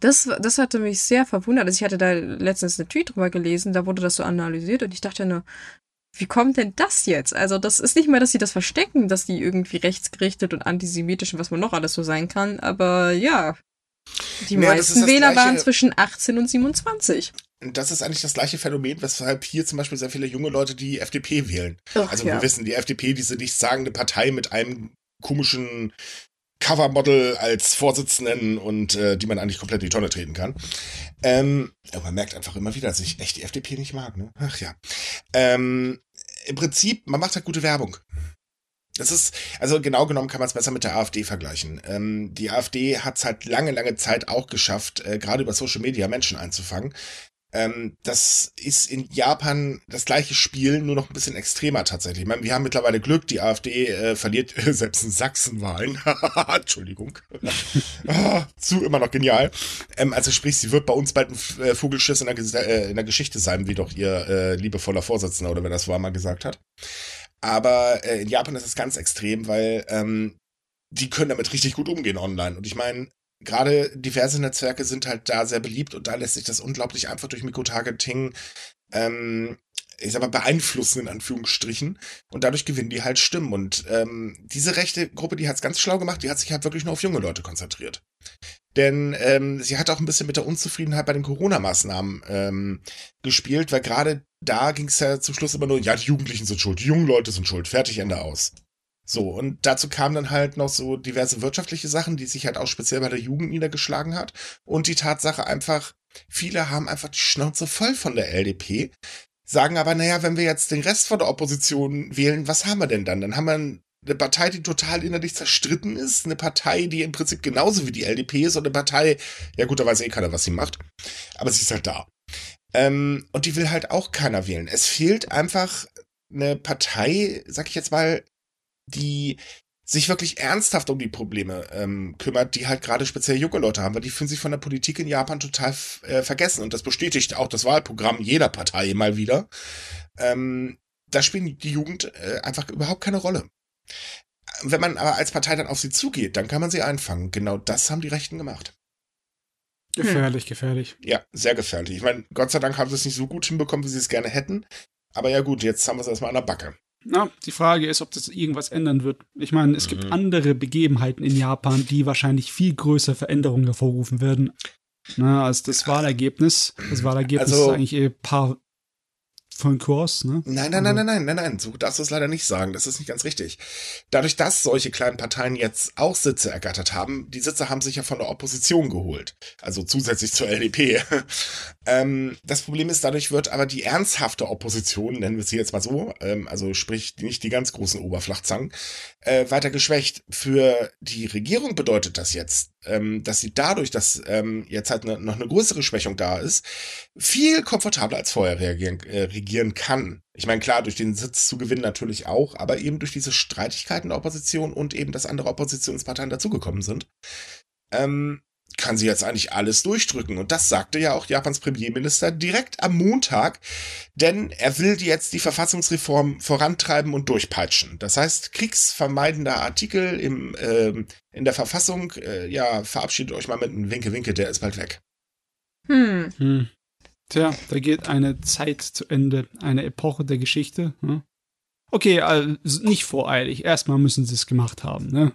Das, das hatte mich sehr verwundert. Also ich hatte da letztens eine Tweet drüber gelesen, da wurde das so analysiert und ich dachte nur, wie kommt denn das jetzt? Also das ist nicht mal, dass sie das verstecken, dass die irgendwie rechtsgerichtet und antisemitisch und was man noch alles so sein kann, aber ja. Die Ja, das ist meisten Wähler Gleiche- waren zwischen 18 und 27. Das ist eigentlich das gleiche Phänomen, weshalb hier zum Beispiel sehr viele junge Leute die FDP wählen. Ach, Also ja. wir wissen, die FDP, diese nichtssagende Partei mit einem komischen Covermodel als Vorsitzenden und äh, die man eigentlich komplett in die Tonne treten kann. Ähm, aber man merkt einfach immer wieder, dass ich echt die FDP nicht mag. Ne? Ach ja. Ähm, Im Prinzip, man macht halt gute Werbung. Das ist, also genau genommen kann man es besser mit der AfD vergleichen. Ähm, die AfD hat es halt lange, lange Zeit auch geschafft, äh, gerade über Social Media Menschen einzufangen. Ähm, das ist in Japan das gleiche Spiel, nur noch ein bisschen extremer tatsächlich. Ich meine, wir haben mittlerweile Glück, die AfD äh, verliert selbst in Sachsenwahlen. Entschuldigung. ah, zu immer noch genial. Ähm, also sprich, sie wird bei uns bald ein äh, Vogelschiss in der, äh, in der Geschichte sein, wie doch ihr äh, liebevoller Vorsitzender oder wer das war mal gesagt hat. Aber äh, in Japan ist es ganz extrem, weil ähm, die können damit richtig gut umgehen online. Und ich meine, gerade diverse Netzwerke sind halt da sehr beliebt und da lässt sich das unglaublich einfach durch Mikrotargeting, ähm, ich sag mal, beeinflussen in Anführungsstrichen. Und dadurch gewinnen die halt Stimmen. Und ähm, diese rechte Gruppe, die hat's ganz schlau gemacht, die hat sich halt wirklich nur auf junge Leute konzentriert. Denn ähm, sie hat auch ein bisschen mit der Unzufriedenheit bei den Corona-Maßnahmen ähm, gespielt, weil gerade da ging es ja zum Schluss immer nur, ja, die Jugendlichen sind schuld, die jungen Leute sind schuld, fertig, Ende aus. So, und dazu kamen dann halt noch so diverse wirtschaftliche Sachen, die sich halt auch speziell bei der Jugend niedergeschlagen hat. Und die Tatsache einfach, viele haben einfach die Schnauze voll von der LDP, sagen aber, naja, wenn wir jetzt den Rest von der Opposition wählen, was haben wir denn dann? Dann haben wir eine Partei, die total innerlich zerstritten ist, eine Partei, die im Prinzip genauso wie die LDP ist und eine Partei, ja gut, da weiß eh keiner, was sie macht, aber sie ist halt da. Ähm, und die will halt auch keiner wählen. Es fehlt einfach eine Partei, sag ich jetzt mal, die sich wirklich ernsthaft um die Probleme ähm, kümmert, die halt gerade speziell junge Leute haben, weil die fühlen sich von der Politik in Japan total äh, vergessen. Und das bestätigt auch das Wahlprogramm jeder Partei mal wieder. Ähm, da spielen die Jugend äh, einfach überhaupt keine Rolle. Wenn man aber als Partei dann auf sie zugeht, dann kann man sie einfangen. Genau das haben die Rechten gemacht. Gefährlich, gefährlich. Ja, sehr gefährlich. Ich meine, Gott sei Dank haben sie es nicht so gut hinbekommen, wie sie es gerne hätten. Aber ja gut, jetzt haben wir es erstmal an der Backe. Na, die Frage ist, ob das irgendwas ändern wird. Ich meine, es gibt Mhm. andere Begebenheiten in Japan, die wahrscheinlich viel größere Veränderungen hervorrufen werden. Na, als das Wahlergebnis. Das Wahlergebnis Also- ist eigentlich eh par von Kurs, ne? Nein, nein, nein, nein, nein, nein, nein, so darfst du es leider nicht sagen. Das ist nicht ganz richtig. Dadurch, dass solche kleinen Parteien jetzt auch Sitze ergattert haben, die Sitze haben sich ja von der Opposition geholt. Also zusätzlich zur LDP. Ähm, das Problem ist, dadurch wird aber die ernsthafte Opposition, nennen wir sie jetzt mal so, ähm, also sprich nicht die ganz großen Oberflachzangen, äh, weiter geschwächt. Für die Regierung bedeutet das jetzt, ähm, dass sie dadurch, dass ähm, jetzt halt ne, noch eine größere Schwächung da ist, viel komfortabler als vorher reagieren, äh, regieren kann. Ich meine, klar, durch den Sitz zu gewinnen natürlich auch, aber eben durch diese Streitigkeiten der Opposition und eben, dass andere Oppositionsparteien dazugekommen sind, ähm, kann sie jetzt eigentlich alles durchdrücken. Und das sagte ja auch Japans Premierminister direkt am Montag, denn er will jetzt die Verfassungsreform vorantreiben und durchpeitschen. Das heißt, kriegsvermeidender Artikel im, ähm, in der Verfassung, äh, ja, verabschiedet euch mal mit einem Winke-Winke, der ist bald weg. Hm. Hm. Tja, da geht eine Zeit zu Ende, eine Epoche der Geschichte. Ne? Okay, also nicht voreilig. Erstmal müssen sie es gemacht haben. Ne?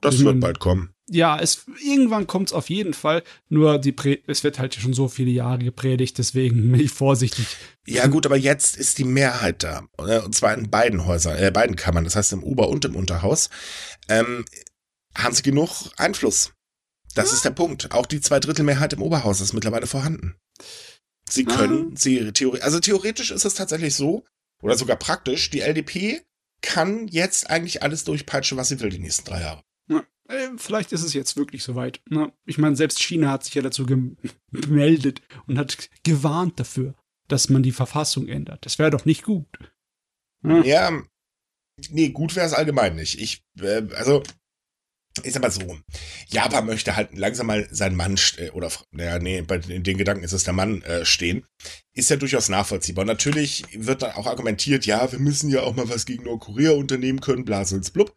Das Ich wird mein- bald kommen. Ja, es irgendwann kommt es auf jeden Fall. Nur die Prä es wird halt schon so viele Jahre gepredigt, deswegen bin ich vorsichtig. Ja gut, aber jetzt ist die Mehrheit da. äh, Und zwar in beiden Häusern, äh, beiden Kammern, das heißt im Ober- und im Unterhaus. Ähm, haben sie genug Einfluss? Das ist der Punkt. Auch die Zweidrittelmehrheit im Oberhaus ist mittlerweile vorhanden. Sie Ah. können, sie theoretisch, also theoretisch ist es tatsächlich so, oder sogar praktisch, die LDP kann jetzt eigentlich alles durchpeitschen, was sie will, die nächsten drei Jahre. Äh, vielleicht ist es jetzt wirklich soweit. Ne? Ich meine, selbst China hat sich ja dazu gem- gemeldet und hat gewarnt dafür, dass man die Verfassung ändert. Das wäre doch nicht gut. Ja. Ja, nee, gut wäre es allgemein nicht. Ich, äh, also, sag mal so, Japan möchte halt langsam mal seinen Mann, äh, oder, naja, nee, bei den Gedanken ist es der Mann äh, stehen, ist ja durchaus nachvollziehbar. Und natürlich wird dann auch argumentiert, ja, wir müssen ja auch mal was gegen Nordkorea unternehmen können, blasels blub.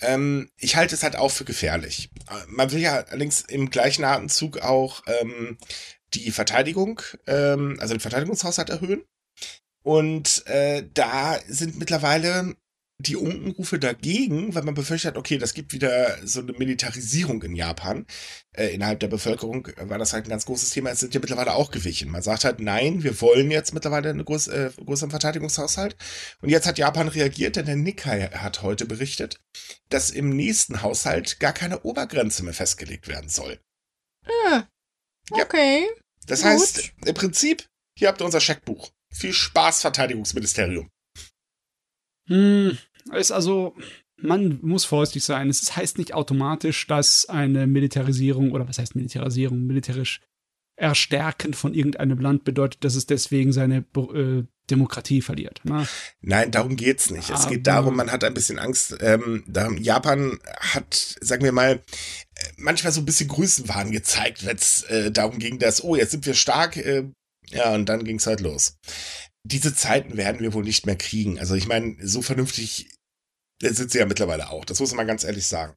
Ähm, ich halte es halt auch für gefährlich. Man will ja allerdings im gleichen Atemzug auch ähm, die Verteidigung, ähm, also den Verteidigungshaushalt erhöhen. Und äh, da sind mittlerweile die Unkenrufe dagegen, weil man befürchtet, okay, das gibt wieder so eine Militarisierung in Japan. Äh, innerhalb der Bevölkerung war das halt ein ganz großes Thema. Es sind ja mittlerweile auch gewichen. Man sagt halt, nein, wir wollen jetzt mittlerweile einen groß, äh, größeren Verteidigungshaushalt. Und jetzt hat Japan reagiert, denn der Nikkei hat heute berichtet, dass im nächsten Haushalt gar keine Obergrenze mehr festgelegt werden soll. Ah, okay. Ja. Das Gut. heißt, im Prinzip, hier habt ihr unser Scheckbuch. Viel Spaß, Verteidigungsministerium. Hm, ist also, man muss vorsichtig sein. Es heißt nicht automatisch, dass eine Militarisierung oder was heißt Militarisierung, militärisch Erstärken von irgendeinem Land bedeutet, dass es deswegen seine äh, Demokratie verliert. Ne? Nein, darum geht's nicht. Aber es geht darum, man hat ein bisschen Angst. Ähm, Japan hat, sagen wir mal, manchmal so ein bisschen Größenwahn gezeigt, wenn es äh, darum ging, dass, oh, jetzt sind wir stark. Äh, ja, und dann ging's halt los diese Zeiten werden wir wohl nicht mehr kriegen. Also ich meine, so vernünftig sind sie ja mittlerweile auch. Das muss man ganz ehrlich sagen.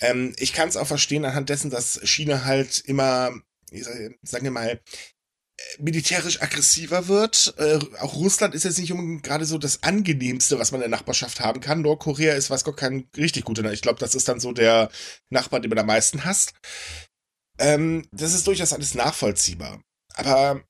Ähm, ich kann es auch verstehen anhand dessen, dass China halt immer, sagen wir mal, militärisch aggressiver wird. Äh, auch Russland ist jetzt nicht gerade so das angenehmste, was man in der Nachbarschaft haben kann. Nordkorea ist, weiß Gott, kein richtig guter. Ich glaube, das ist dann so der Nachbar, den man am meisten hasst. Ähm, das ist durchaus alles nachvollziehbar. Aber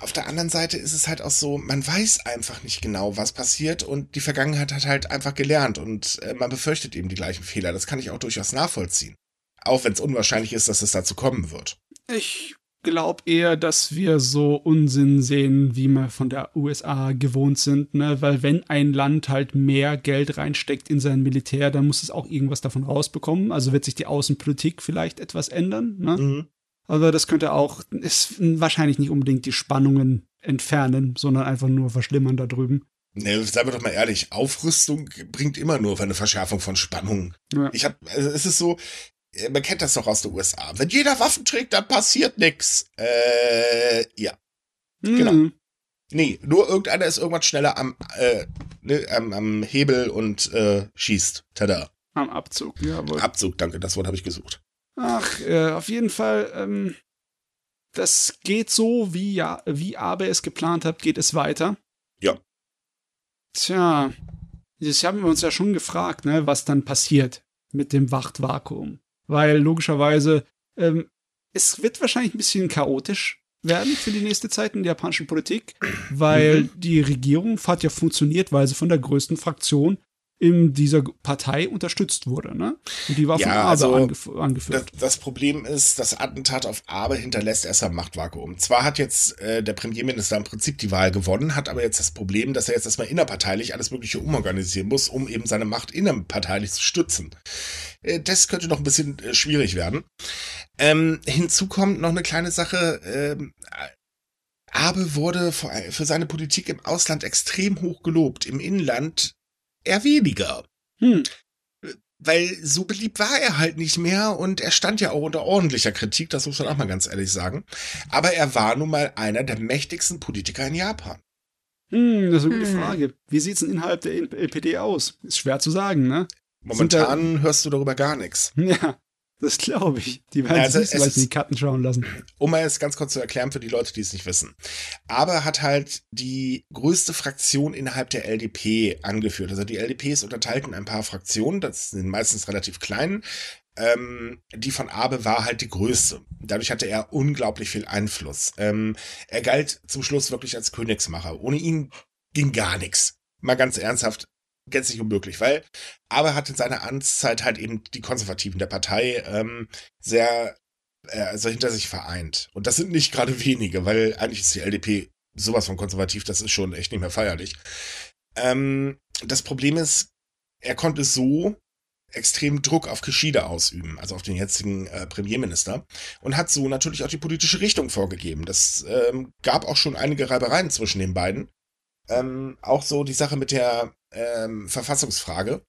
auf der anderen Seite ist es halt auch so, man weiß einfach nicht genau, was passiert und die Vergangenheit hat halt einfach gelernt und äh, man befürchtet eben die gleichen Fehler. Das kann ich auch durchaus nachvollziehen. Auch wenn es unwahrscheinlich ist, dass es dazu kommen wird. Ich glaube eher, dass wir so Unsinn sehen, wie wir von der USA gewohnt sind, ne? Weil wenn ein Land halt mehr Geld reinsteckt in sein Militär, dann muss es auch irgendwas davon rausbekommen. Also wird sich die Außenpolitik vielleicht etwas ändern, ne? Mhm. Aber das könnte auch, ist wahrscheinlich nicht unbedingt die Spannungen entfernen, sondern einfach nur verschlimmern da drüben. Ne, seien wir doch mal ehrlich, Aufrüstung bringt immer nur eine Verschärfung von Spannungen. Ja. Ich hab, also es ist so, äh, man kennt das doch aus den USA. Wenn jeder Waffen trägt, dann passiert nix. Äh, ja. Mhm. Genau. Nee, nur irgendeiner ist irgendwann schneller am, äh, ne, am, am Hebel und äh, schießt. Tada. Am Abzug, jawohl. Abzug, danke, das Wort habe ich gesucht. Ach, äh, auf jeden Fall, ähm, das geht so, wie, ja, wie Abe es geplant hat, geht es weiter. Ja. Tja, das haben wir uns ja schon gefragt, ne, was dann passiert mit dem Wachtvakuum. Weil logischerweise, ähm, es wird wahrscheinlich ein bisschen chaotisch werden für die nächste Zeit in der japanischen Politik, weil mhm. die Regierung hat ja funktioniert, weil sie von der größten Fraktion in dieser Partei unterstützt wurde. Ne? Und die war von ja, Abe also, angef angeführt. Das, das, Problem ist, das Attentat auf Abe hinterlässt erst ein Machtvakuum. Zwar hat jetzt äh, der Premierminister im Prinzip die Wahl gewonnen, hat aber jetzt das Problem, dass er jetzt erstmal innerparteilich alles Mögliche umorganisieren muss, um eben seine Macht innerparteilich zu stützen. Äh, das könnte noch ein bisschen äh, schwierig werden. Ähm, hinzu kommt noch eine kleine Sache. Ähm, Abe wurde für seine Politik im Ausland extrem hoch gelobt. Im Inland eher weniger. Hm. Weil so beliebt war er halt nicht mehr und er stand ja auch unter ordentlicher Kritik, das muss man auch mal ganz ehrlich sagen. Aber er war nun mal einer der mächtigsten Politiker in Japan. Hm, das ist eine gute hm. Frage. Wie sieht's denn innerhalb der LPD aus? Ist schwer zu sagen, ne? Momentan hörst du darüber gar nichts. Ja. Das glaube ich. Die werden also sich vielleicht in die Karten schauen lassen. Um mal jetzt ganz kurz zu erklären für die Leute, die es nicht wissen. Aber hat halt die größte Fraktion innerhalb der LDP angeführt. Also die LDP ist unterteilt in ein paar Fraktionen, das sind meistens relativ klein. Ähm, die von Abe war halt die größte. Dadurch hatte er unglaublich viel Einfluss. Ähm, er galt zum Schluss wirklich als Königsmacher. Ohne ihn ging gar nichts. Mal ganz ernsthaft, gänzlich unmöglich, weil aber hat in seiner Amtszeit halt eben die Konservativen der Partei ähm, sehr äh, also hinter sich vereint. Und das sind nicht gerade wenige, weil eigentlich ist die LDP sowas von konservativ, das ist schon echt nicht mehr feierlich. Ähm, das Problem ist, er konnte so extrem Druck auf Kishida ausüben, also auf den jetzigen äh, Premierminister, und hat so natürlich auch die politische Richtung vorgegeben. Das ähm, gab auch schon einige Reibereien zwischen den beiden. Ähm, auch so die Sache mit der ähm, Verfassungsfrage.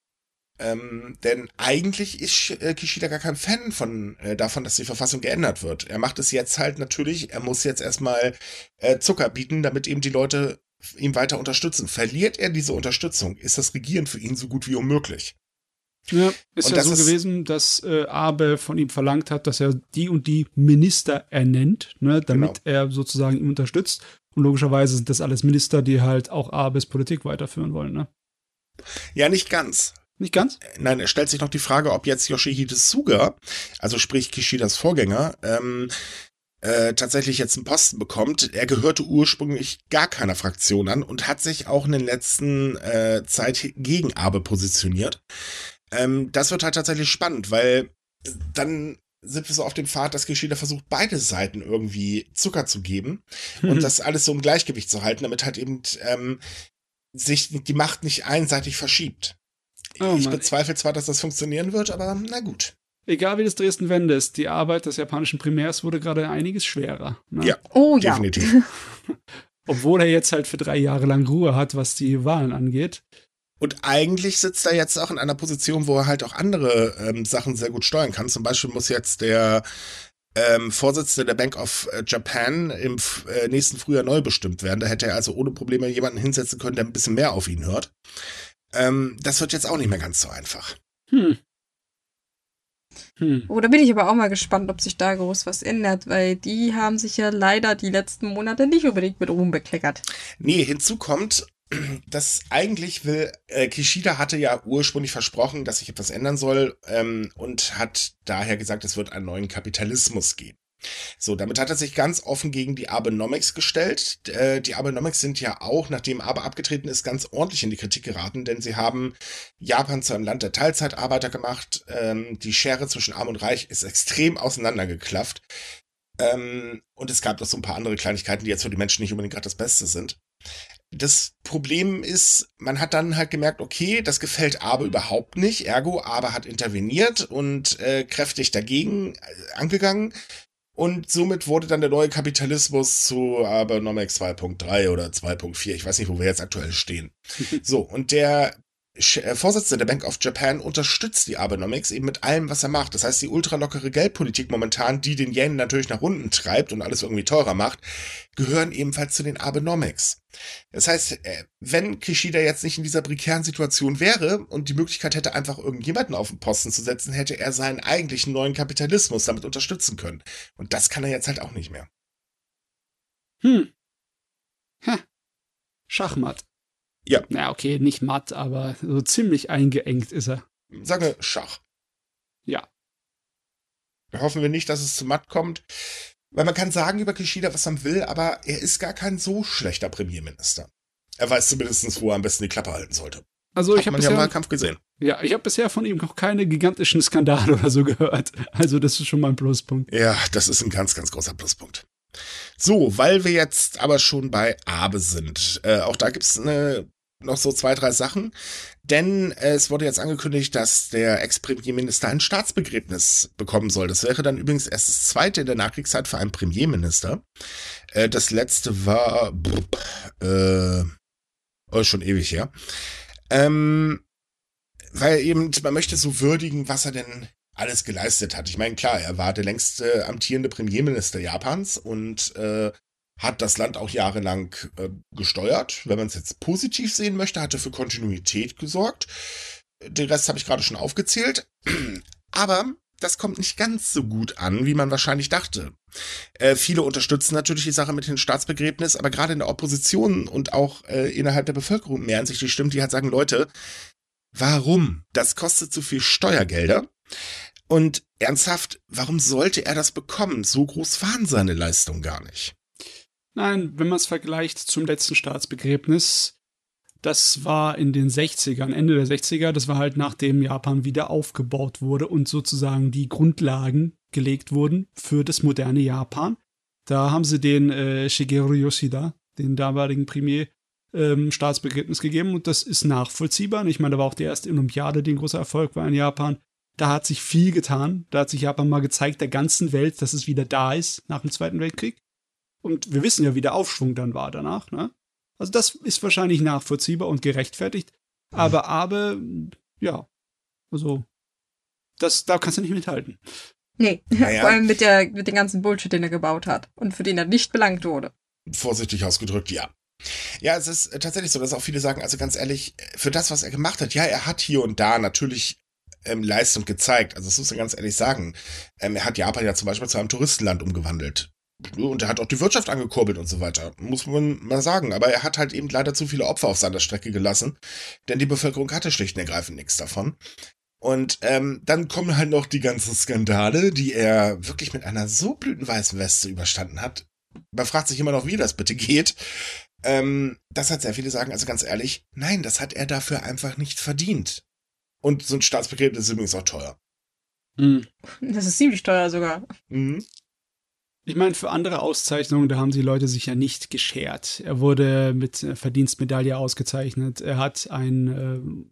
Ähm, denn eigentlich ist äh, Kishida gar kein Fan von äh, davon, dass die Verfassung geändert wird. Er macht es jetzt halt natürlich, er muss jetzt erstmal äh, Zucker bieten, damit eben die Leute ihn weiter unterstützen. Verliert er diese Unterstützung, ist das Regieren für ihn so gut wie unmöglich. Ja, ist und ja so ist gewesen, dass äh, Abe von ihm verlangt hat, dass er die und die Minister ernennt, ne, damit genau. er sozusagen ihn unterstützt. Und logischerweise sind das alles Minister, die halt auch Abes Politik weiterführen wollen, ne? Ja, nicht ganz. Nicht ganz? Nein, es stellt sich noch die Frage, ob jetzt Yoshihide Suga, also sprich Kishidas Vorgänger, ähm, äh, tatsächlich jetzt einen Posten bekommt. Er gehörte ursprünglich gar keiner Fraktion an und hat sich auch in den letzten äh, Zeit gegen Abe positioniert. Ähm, das wird halt tatsächlich spannend, weil dann sind wir so auf dem Pfad, dass Kishida versucht, beide Seiten irgendwie Zucker zu geben mhm. und das alles so im Gleichgewicht zu halten, damit halt eben ähm, sich die Macht nicht einseitig verschiebt. Oh, ich bezweifle zwar, dass das funktionieren wird, aber na gut. Egal wie das Dresden wendest, die Arbeit des japanischen Primärs wurde gerade einiges schwerer. Ne? Ja, oh, definitiv. Ja. Obwohl er jetzt halt für drei Jahre lang Ruhe hat, was die Wahlen angeht. Und eigentlich sitzt er jetzt auch in einer Position, wo er halt auch andere ähm, Sachen sehr gut steuern kann. Zum Beispiel muss jetzt der ähm, Vorsitzende der Bank of äh, Japan im äh, nächsten Frühjahr neu bestimmt werden. Da hätte er also ohne Probleme jemanden hinsetzen können, der ein bisschen mehr auf ihn hört. Ähm, das wird jetzt auch nicht mehr ganz so einfach. Hm. Hm. Oh, da bin ich aber auch mal gespannt, ob sich da groß was ändert, weil die haben sich ja leider die letzten Monate nicht unbedingt mit Ruhm bekleckert. Nee, hinzu kommt, dass eigentlich will, äh, Kishida hatte ja ursprünglich versprochen, dass sich etwas ändern soll ähm, und hat daher gesagt, es wird einen neuen Kapitalismus geben. So, damit hat er sich ganz offen gegen die Abenomics gestellt. Äh, die Abenomics sind ja auch, nachdem Abe abgetreten ist, ganz ordentlich in die Kritik geraten, denn sie haben Japan zu einem Land der Teilzeitarbeiter gemacht. Ähm, die Schere zwischen Arm und Reich ist extrem auseinandergeklafft. Ähm, und es gab noch so ein paar andere Kleinigkeiten, die jetzt für die Menschen nicht unbedingt gerade das Beste sind. Das Problem ist, man hat dann halt gemerkt, okay, das gefällt Abe überhaupt nicht. Ergo, Abe hat interveniert und äh, kräftig dagegen äh, angegangen. Und somit wurde dann der neue Kapitalismus zu Abenomics 2.3 oder 2.4. Ich weiß nicht, wo wir jetzt aktuell stehen. so, und der Vorsitzende der Bank of Japan unterstützt die Abenomics eben mit allem, was er macht. Das heißt, die ultralockere Geldpolitik momentan, die den Yen natürlich nach unten treibt und alles irgendwie teurer macht, gehören ebenfalls zu den Abenomics. Das heißt, äh, wenn Kishida jetzt nicht in dieser prekären Situation wäre und die Möglichkeit hätte, einfach irgendjemanden auf den Posten zu setzen, hätte er seinen eigentlichen neuen Kapitalismus damit unterstützen können. Und das kann er jetzt halt auch nicht mehr. Hm. Ha. Schachmatt. Ja. Na, okay, nicht matt, aber so ziemlich eingeengt ist er. Sagen wir Schach. Ja. Hoffen wir nicht, dass es zu matt kommt. Weil man kann sagen über Kishida, was man will, aber er ist gar kein so schlechter Premierminister. Er weiß zumindest, wo er am besten die Klappe halten sollte. Also ich habe bisher, ja mal Kampf gesehen. Ja, ich habe bisher von ihm noch keine gigantischen Skandale oder so gehört. Also das ist schon mal ein Pluspunkt. Ja, das ist ein ganz, ganz großer Pluspunkt. So, weil wir jetzt aber schon bei Abe sind, äh, auch da gibt's eine, noch so zwei, drei Sachen. Denn äh, es wurde jetzt angekündigt, dass der Ex-Premierminister ein Staatsbegräbnis bekommen soll. Das wäre dann übrigens erst das zweite in der Nachkriegszeit für einen Premierminister. Äh, das letzte war äh, oh, schon ewig her. Ähm, weil eben, man möchte so würdigen, was er denn alles geleistet hat. Ich meine, klar, er war der längste amtierende Premierminister Japans und äh, hat das Land auch jahrelang äh, gesteuert. Wenn man es jetzt positiv sehen möchte, hat er für Kontinuität gesorgt. Den Rest habe ich gerade schon aufgezählt. Aber das kommt nicht ganz so gut an, wie man wahrscheinlich dachte. Äh, viele unterstützen natürlich die Sache mit dem Staatsbegräbnis, aber gerade in der Opposition und auch äh, innerhalb der Bevölkerung mehren sich die Stimmen, die halt sagen, Leute, warum? Das kostet zu viel Steuergelder. Und ernsthaft, warum sollte er das bekommen? So groß waren seine Leistungen gar nicht. Nein, wenn man es vergleicht zum letzten Staatsbegräbnis, das war in den 60ern, Ende der 60er, das war halt nachdem Japan wieder aufgebaut wurde und sozusagen die Grundlagen gelegt wurden für das moderne Japan. Da haben sie den äh, Shigeru Yoshida, den damaligen Premier, ähm, Staatsbegräbnis gegeben und das ist nachvollziehbar. Ich meine, da war auch die erste Olympiade, die ein großer Erfolg war in Japan. Da hat sich viel getan. Da hat sich Japan mal gezeigt der ganzen Welt, dass es wieder da ist nach dem Zweiten Weltkrieg. Und wir wissen ja, wie der Aufschwung dann war danach. Ne? Also das ist wahrscheinlich nachvollziehbar und gerechtfertigt. Aber Abe, ja, Also, das, da kannst du nicht mithalten. Nee, Naja. vor allem mit, der, mit dem ganzen Bullshit, den er gebaut hat und für den er nicht belangt wurde. Vorsichtig ausgedrückt, ja. Ja, es ist tatsächlich so, dass auch viele sagen, also ganz ehrlich, für das, was er gemacht hat, ja, er hat hier und da natürlich ähm, Leistung gezeigt. Also das muss man ganz ehrlich sagen. Ähm, er hat Japan ja zum Beispiel zu einem Touristenland umgewandelt. Und er hat auch die Wirtschaft angekurbelt und so weiter. Muss man mal sagen. Aber er hat halt eben leider zu viele Opfer auf seiner Strecke gelassen. Denn die Bevölkerung hatte schlicht und ergreifend nichts davon. Und ähm, dann kommen halt noch die ganzen Skandale, die er wirklich mit einer so blütenweißen Weste überstanden hat. Man fragt sich immer noch, wie das bitte geht. Ähm, das hat sehr viele sagen, also ganz ehrlich, nein, das hat er dafür einfach nicht verdient. Und so ein Staatsbegräbnis ist übrigens auch teuer. Mhm. Das ist ziemlich teuer sogar. Mhm. Ich meine, für andere Auszeichnungen, da haben die Leute sich ja nicht geschert. Er wurde mit Verdienstmedaille ausgezeichnet. Er hat ein,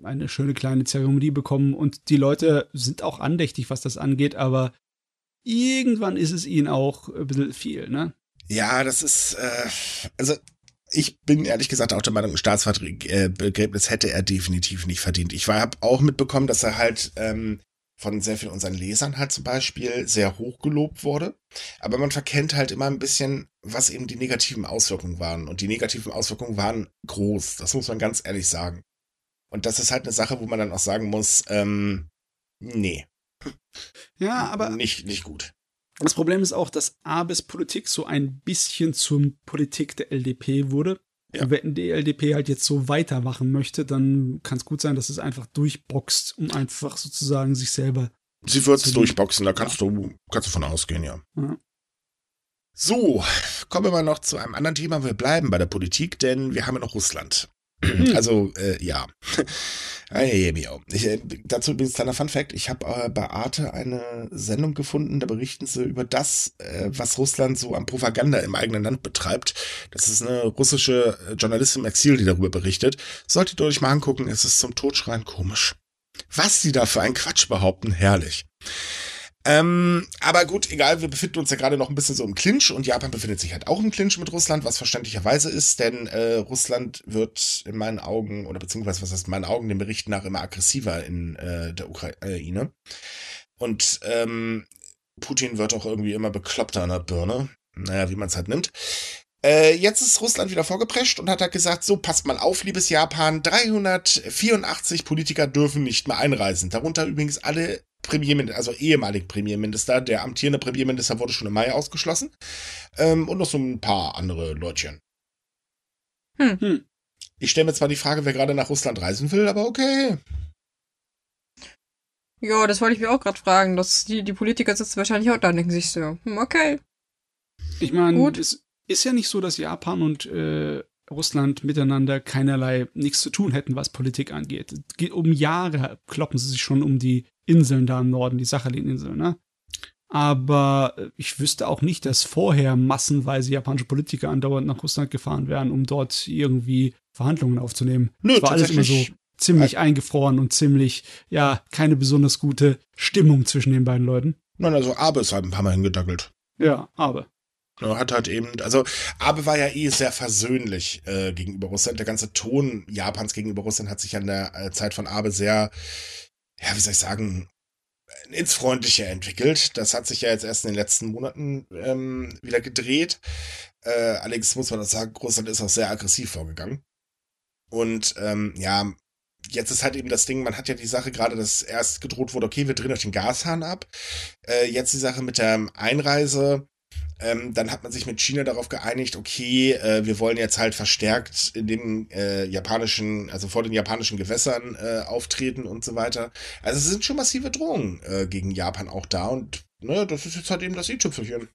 äh, eine schöne kleine Zeremonie bekommen und die Leute sind auch andächtig, was das angeht, aber irgendwann ist es ihnen auch ein bisschen viel, ne? Ja, das ist, äh, also ich bin ehrlich gesagt auch der Meinung, ein Staatsbegräbnis hätte er definitiv nicht verdient. Ich habe auch mitbekommen, dass er halt ähm, von sehr vielen unseren Lesern halt zum Beispiel sehr hoch gelobt wurde. Aber man verkennt halt immer ein bisschen, was eben die negativen Auswirkungen waren. Und die negativen Auswirkungen waren groß. Das muss man ganz ehrlich sagen. Und das ist halt eine Sache, wo man dann auch sagen muss, ähm, nee, Ja, aber nicht, nicht gut. Das Problem ist auch, dass Abes Politik so ein bisschen zur Politik der LDP wurde. Ja. Wenn die LDP halt jetzt so weitermachen möchte, dann kann es gut sein, dass es einfach durchboxt, um einfach sozusagen sich selber. Sie wird es durchboxen, da kannst du, kannst du von ausgehen, ja. Ja. So, kommen wir mal noch zu einem anderen Thema. Wir bleiben bei der Politik, denn wir haben ja noch Russland. Hm. Also, äh, ja. Ei, miau. Ich, äh, dazu übrigens kleiner Fun Fact. Ich habe äh, bei Arte eine Sendung gefunden, da berichten sie über das, äh, was Russland so an Propaganda im eigenen Land betreibt. Das ist eine russische äh, Journalistin im Exil, die darüber berichtet. Solltet ihr euch mal angucken, es ist zum Totschreien komisch. Was die da für einen Quatsch behaupten, herrlich. Ähm, aber gut, egal, wir befinden uns ja gerade noch ein bisschen so im Clinch und Japan befindet sich halt auch im Clinch mit Russland, was verständlicherweise ist, denn äh, Russland wird in meinen Augen, oder beziehungsweise was heißt in meinen Augen, den Berichten nach immer aggressiver in äh, der Ukraine. Und ähm, Putin wird auch irgendwie immer bekloppter an der Birne. Naja, wie man es halt nimmt. Äh, jetzt ist Russland wieder vorgeprescht und hat halt gesagt, so passt mal auf, liebes Japan, 384 Politiker dürfen nicht mehr einreisen. Darunter übrigens alle Premierminister, also ehemaligen Premierminister. Der amtierende Premierminister wurde schon im Mai ausgeschlossen. Ähm, und noch so ein paar andere Leutchen. Hm. Hm. Ich stelle mir zwar die Frage, wer gerade nach Russland reisen will, aber okay. Ja, das wollte ich mir auch gerade fragen. Dass die, die Politiker sitzen wahrscheinlich auch da und denken sich so, hm, okay. Ich meine, Gut. es ist ja nicht so, dass Japan und äh, Russland miteinander keinerlei nichts zu tun hätten, was Politik angeht. Es geht um Jahre kloppen sie sich schon um die Inseln da im Norden, die Sachalin-Inseln, ne? Aber äh, ich wüsste auch nicht, dass vorher massenweise japanische Politiker andauernd nach Russland gefahren wären, um dort irgendwie Verhandlungen aufzunehmen. Nö, es war alles immer so tatsächlich- ziemlich eingefroren und ziemlich, ja, keine besonders gute Stimmung zwischen den beiden Leuten. Nein, also Abe ist halt ein paar Mal hingedackelt. Ja, aber. Er hat halt eben, also Abe war ja eh sehr versöhnlich äh, gegenüber Russland. Der ganze Ton Japans gegenüber Russland hat sich an der äh, Zeit von Abe sehr, ja, wie soll ich sagen, ins Freundliche entwickelt. Das hat sich ja jetzt erst in den letzten Monaten ähm, wieder gedreht. Äh, allerdings muss man auch sagen, Russland ist auch sehr aggressiv vorgegangen. Und ähm, ja, jetzt ist halt eben das Ding, man hat ja die Sache gerade, dass erst gedroht wurde, okay, wir drehen euch den Gashahn ab. Äh, jetzt die Sache mit der Einreise. Ähm, dann hat man sich mit China darauf geeinigt, okay, äh, wir wollen jetzt halt verstärkt in den äh, japanischen, also vor den japanischen Gewässern äh, auftreten und so weiter. Also es sind schon massive Drohungen äh, gegen Japan auch da und ne, das ist jetzt halt eben das i-Tüpfelchen.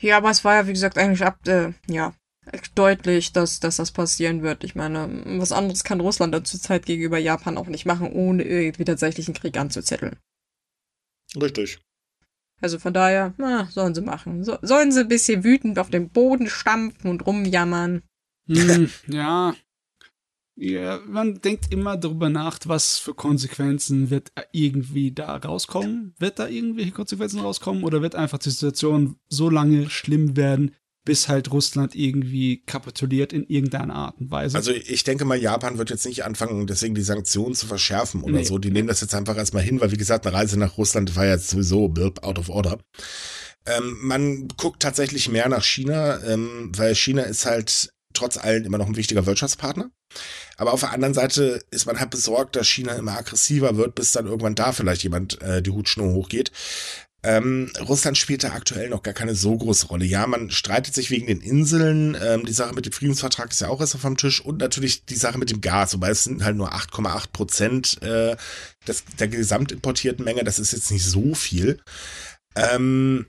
Ja, aber es war ja, wie gesagt, eigentlich ab, äh, ja, deutlich, dass, dass das passieren wird. Ich meine, was anderes kann Russland zurzeit gegenüber Japan auch nicht machen, ohne irgendwie tatsächlich einen Krieg anzuzetteln. Richtig. Also von daher, na, sollen sie machen. So, sollen sie ein bisschen wütend auf den Boden stampfen und rumjammern. Hm, ja. Ja, man denkt immer darüber nach, was für Konsequenzen wird irgendwie da rauskommen. Wird da irgendwelche Konsequenzen rauskommen oder wird einfach die Situation so lange schlimm werden, bis halt Russland irgendwie kapituliert in irgendeiner Art und Weise. Also ich denke mal, Japan wird jetzt nicht anfangen, deswegen die Sanktionen zu verschärfen oder Nee. so. Die nehmen das jetzt einfach erstmal hin, weil wie gesagt, eine Reise nach Russland war jetzt sowieso out of order. Ähm, man guckt tatsächlich mehr nach China, ähm, weil China ist halt trotz allem immer noch ein wichtiger Wirtschaftspartner. Aber auf der anderen Seite ist man halt besorgt, dass China immer aggressiver wird, bis dann irgendwann da vielleicht jemand äh, die Hutschnur hochgeht. Ähm, Russland spielt da aktuell noch gar keine so große Rolle. Ja, man streitet sich wegen den Inseln. Ähm, die Sache mit dem Friedensvertrag ist ja auch erst auf dem Tisch. Und natürlich die Sache mit dem Gas. Wobei es sind halt nur 8,8 Prozent äh, des, der gesamtimportierten Menge. Das ist jetzt nicht so viel. Ähm,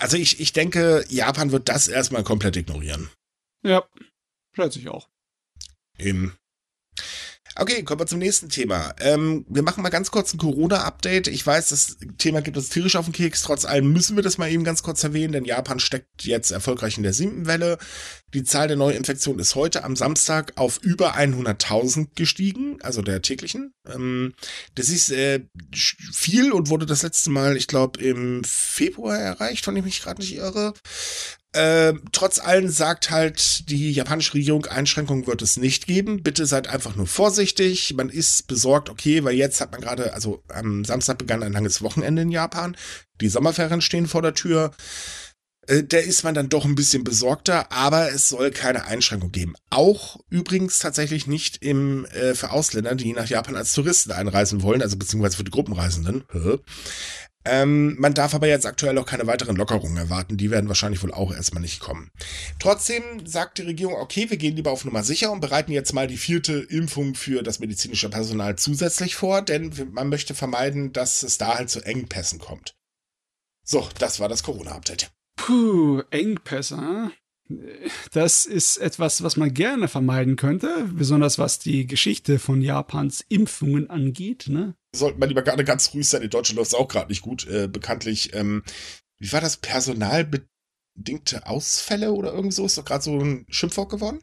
also ich, ich denke, Japan wird das erstmal komplett ignorieren. ja, schätze ich auch. Eben. Okay, kommen wir zum nächsten Thema. Ähm, wir machen mal ganz kurz ein Corona-Update. Ich weiß, das Thema gibt uns tierisch auf den Keks. Trotz allem müssen wir das mal eben ganz kurz erwähnen, denn Japan steckt jetzt erfolgreich in der siebten Welle. Die Zahl der Neuinfektionen ist heute am Samstag auf über 100.000 gestiegen, also der täglichen. Ähm, das ist äh, viel und wurde das letzte Mal, ich glaube, im Februar erreicht, wenn ich mich gerade nicht irre. Ähm, trotz allem sagt halt die japanische Regierung, Einschränkungen wird es nicht geben. Bitte seid einfach nur vorsichtig. Man ist besorgt, okay, weil jetzt hat man gerade, also am Samstag begann ein langes Wochenende in Japan. Die Sommerferien stehen vor der Tür. Äh, Da ist man dann doch ein bisschen besorgter, aber es soll keine Einschränkung geben. Auch übrigens tatsächlich nicht im, äh, für Ausländer, die nach Japan als Touristen einreisen wollen, also beziehungsweise für die Gruppenreisenden. Ähm, man darf aber jetzt aktuell auch keine weiteren Lockerungen erwarten. Die werden wahrscheinlich wohl auch erstmal nicht kommen. Trotzdem sagt die Regierung, okay, wir gehen lieber auf Nummer sicher und bereiten jetzt mal die vierte Impfung für das medizinische Personal zusätzlich vor, denn man möchte vermeiden, dass es da halt zu Engpässen kommt. So, das war das Corona-Update. Puh, Engpässe. hm? Das ist etwas, was man gerne vermeiden könnte, besonders was die Geschichte von Japans Impfungen angeht. Ne? Sollte man lieber gerade ganz ruhig sein. In Deutschland läuft es auch gerade nicht gut. Äh, bekanntlich, ähm, wie war das? Personalbedingte Ausfälle oder irgend so? Ist doch gerade so ein Schimpfwort geworden?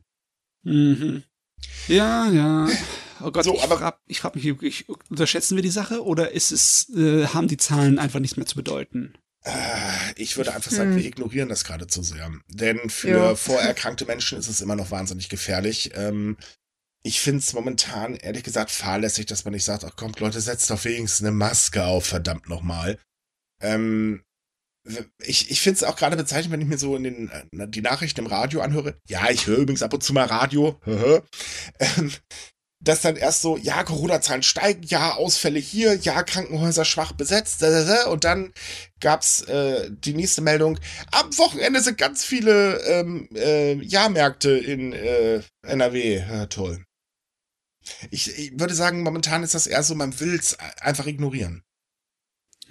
Mhm. Ja, ja. Oh Gott, So, ich aber- frage ich frag mich, wirklich, unterschätzen wir die Sache oder ist es, äh, haben die Zahlen einfach nichts mehr zu bedeuten? Äh, Ich würde einfach sagen, Hm. wir ignorieren das gerade zu sehr. Denn für Ja. vorerkrankte Menschen ist es immer noch wahnsinnig gefährlich. Ähm, ich finde es momentan, ehrlich gesagt, fahrlässig, dass man nicht sagt, ach kommt Leute, setzt doch wenigstens eine Maske auf, verdammt nochmal. Ähm, ich ich finde es auch gerade bezeichnend, wenn ich mir so in den, äh, die Nachrichten im Radio anhöre. Ja, ich höre übrigens ab und zu mal Radio. ähm, dass dann erst so, ja, Corona-Zahlen steigen, ja, Ausfälle hier, ja, Krankenhäuser schwach besetzt, und dann gab's äh, die nächste Meldung, am Wochenende sind ganz viele ähm, äh, Jahrmärkte in äh, NRW. Ja, toll. Ich, ich würde sagen, momentan ist das eher so, man will's einfach ignorieren.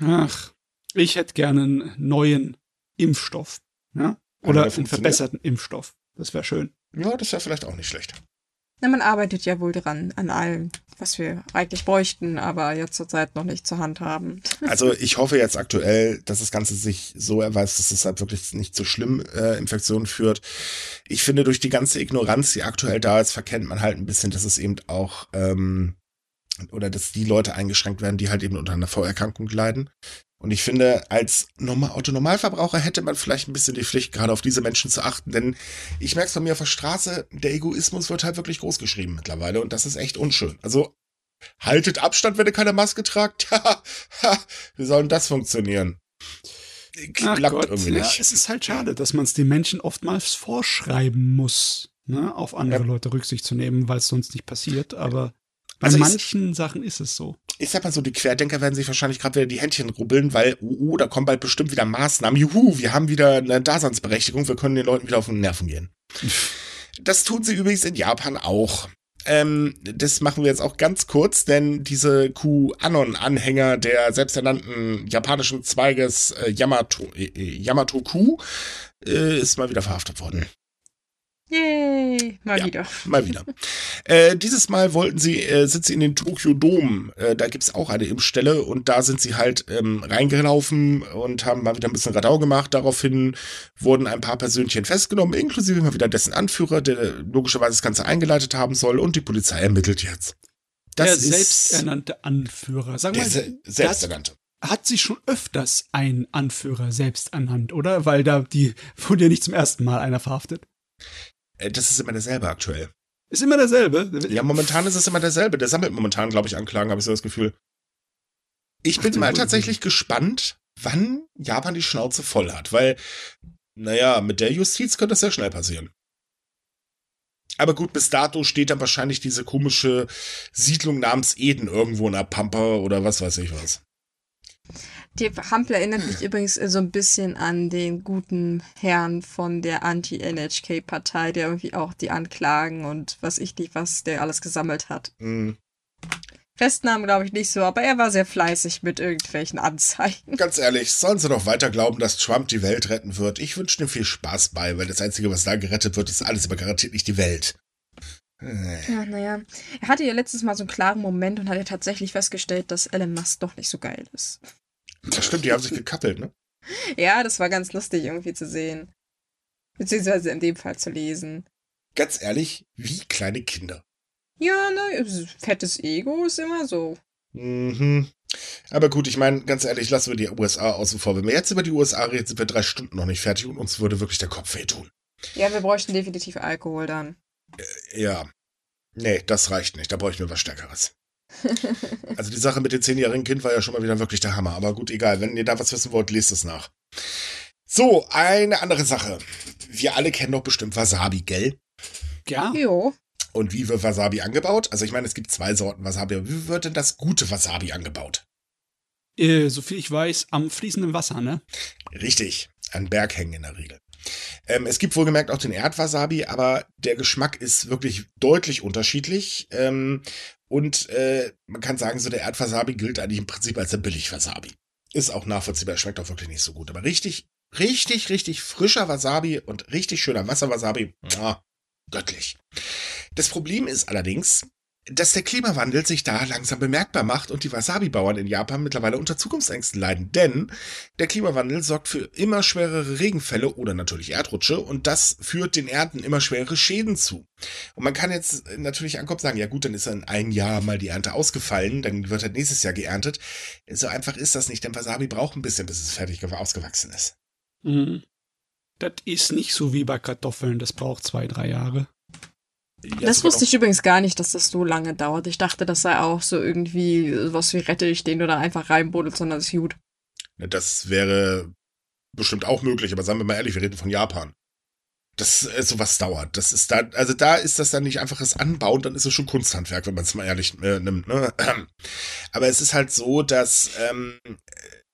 Ach, ich hätte gerne einen neuen Impfstoff. Ja? Oder der einen funktioniert? verbesserten Impfstoff. Das wäre schön. Ja, das wäre vielleicht auch nicht schlecht. Na, man arbeitet ja wohl dran, an allem, was wir eigentlich bräuchten, aber jetzt zurzeit noch nicht zur Hand haben. Also ich hoffe jetzt aktuell, dass das Ganze sich so erweist, dass es halt wirklich nicht zu schlimm äh, Infektionen führt. Ich finde, durch die ganze Ignoranz, die aktuell da ist, verkennt man halt ein bisschen, dass es eben auch ähm, oder dass die Leute eingeschränkt werden, die halt eben unter einer Vorerkrankung leiden. Und ich finde, als Normal Autonormalverbraucher hätte man vielleicht ein bisschen die Pflicht, gerade auf diese Menschen zu achten, denn ich merke es von mir auf der Straße, der Egoismus wird halt wirklich groß geschrieben mittlerweile und das ist echt unschön. Also haltet Abstand, wenn ihr keine Maske tragt. Wie soll denn das funktionieren? Ach Klappt Gott, irgendwie ja, nicht. es ist halt schade, dass man es den Menschen oftmals vorschreiben muss, ne, auf andere Ja. Leute Rücksicht zu nehmen, weil es sonst nicht passiert. Aber bei Also ich- manchen Sachen ist es so. Ich sag mal so, die Querdenker werden sich wahrscheinlich gerade wieder die Händchen rubbeln, weil, oh, oh, da kommen bald bestimmt wieder Maßnahmen. Juhu, wir haben wieder eine Daseinsberechtigung, wir können den Leuten wieder auf den Nerven gehen. Das tun sie übrigens in Japan auch. Ähm, das machen wir jetzt auch ganz kurz, denn diese QAnon-Anhänger der selbsternannten japanischen Zweiges äh, Yamato, äh, äh, Yamato-Ku äh, ist mal wieder verhaftet worden. Yay, mal Ja. wieder. Mal wieder. äh, dieses Mal wollten sie, äh, sind sie in den Tokyo Dome. Äh, da gibt's auch eine Impfstelle und da sind sie halt ähm, reingelaufen und haben mal wieder ein bisschen Radau gemacht. Daraufhin wurden ein paar Persönchen festgenommen, inklusive mal wieder dessen Anführer, der logischerweise das Ganze eingeleitet haben soll und die Polizei ermittelt jetzt. der Das ist selbsternannte Anführer. Sag der mal, Se der selbsternannte. hat sich schon öfters ein Anführer selbst anhand, oder? Weil da die wurde ja nicht zum ersten Mal einer verhaftet. Äh, Das ist immer derselbe aktuell. Ist immer derselbe. Ja, momentan ist es immer derselbe. Der sammelt momentan, glaube ich, Anklagen, habe ich so das Gefühl. Ich Ach, bin den mal tatsächlich gespannt, wann Japan die Schnauze voll hat, weil, naja, mit der Justiz könnte das sehr schnell passieren. Aber gut, bis dato steht dann wahrscheinlich diese komische Siedlung namens Eden irgendwo in der Pampa oder was weiß ich was. Die Hampel erinnert mich übrigens so ein bisschen an den guten Herrn von der Anti-NHK-Partei, der irgendwie auch die Anklagen und was ich nicht, was der alles gesammelt hat. Hm. Festnahmen glaube ich nicht so, aber er war sehr fleißig mit irgendwelchen Anzeigen. Ganz ehrlich, sollen sie doch weiter glauben, dass Trump die Welt retten wird? Ich wünsche ihm viel Spaß bei, weil das Einzige, was da gerettet wird, ist alles, aber garantiert nicht die Welt. Äh. Ja, naja. Er hatte ja letztes Mal so einen klaren Moment und hat ja tatsächlich festgestellt, dass Elon Musk doch nicht so geil ist. Das stimmt, die haben sich gekappelt, ne? Ja, das war ganz lustig irgendwie zu sehen. Beziehungsweise in dem Fall zu lesen. Ganz ehrlich, wie kleine Kinder. Ja, ne, fettes Ego ist immer so. Mhm. Aber gut, ich meine, ganz ehrlich, lassen wir die USA außen vor. Wenn wir jetzt über die USA reden, sind wir drei Stunden noch nicht fertig und uns würde wirklich der Kopf wehtun. Ja, wir bräuchten definitiv Alkohol dann. Ja. Nee, das reicht nicht. Da brauche ich mir was Stärkeres. Also die Sache mit dem zehnjährigen Kind war ja schon mal wieder wirklich der Hammer. Aber gut, egal. Wenn ihr da was wissen wollt, lest es nach. So, eine andere Sache. Wir alle kennen doch bestimmt Wasabi, gell? Ja. Jo. Und wie wird Wasabi angebaut? Also ich meine, es gibt zwei Sorten Wasabi. Aber wie wird denn das gute Wasabi angebaut? Äh, soviel ich weiß, am fließenden Wasser, ne? Richtig, an Berghängen in der Regel. Ähm, es gibt wohlgemerkt auch den Erdwasabi, aber der Geschmack ist wirklich deutlich unterschiedlich. Ähm, und äh, man kann sagen, so der Erdwasabi gilt eigentlich im Prinzip als der Billig-Wasabi. Ist auch nachvollziehbar, schmeckt auch wirklich nicht so gut. Aber richtig, richtig, richtig frischer Wasabi und richtig schöner Wasserwasabi, göttlich. Das Problem ist allerdings, dass der Klimawandel sich da langsam bemerkbar macht und die Wasabi-Bauern in Japan mittlerweile unter Zukunftsängsten leiden. Denn der Klimawandel sorgt für immer schwerere Regenfälle oder natürlich Erdrutsche und das führt den Ernten immer schwere Schäden zu. Und man kann jetzt natürlich ankommen sagen, ja gut, dann ist in ein Jahr mal die Ernte ausgefallen, dann wird halt nächstes Jahr geerntet. So einfach ist das nicht, denn Wasabi braucht ein bisschen, bis es fertig ausgewachsen ist. Mhm. Das ist nicht so wie bei Kartoffeln, das braucht zwei, drei Jahre. Das wusste ich übrigens gar nicht, dass das so lange dauert. Ich dachte, das sei auch so irgendwie was wie rette ich den oder einfach reinbuddelt, sondern das ist gut. Das wäre bestimmt auch möglich, aber sagen wir mal ehrlich, wir reden von Japan. Das äh, sowas dauert. Das ist da, also da ist das dann nicht einfaches Anbauen, dann ist es schon Kunsthandwerk, wenn man es mal ehrlich äh, nimmt. Ne? Aber es ist halt so, dass ähm,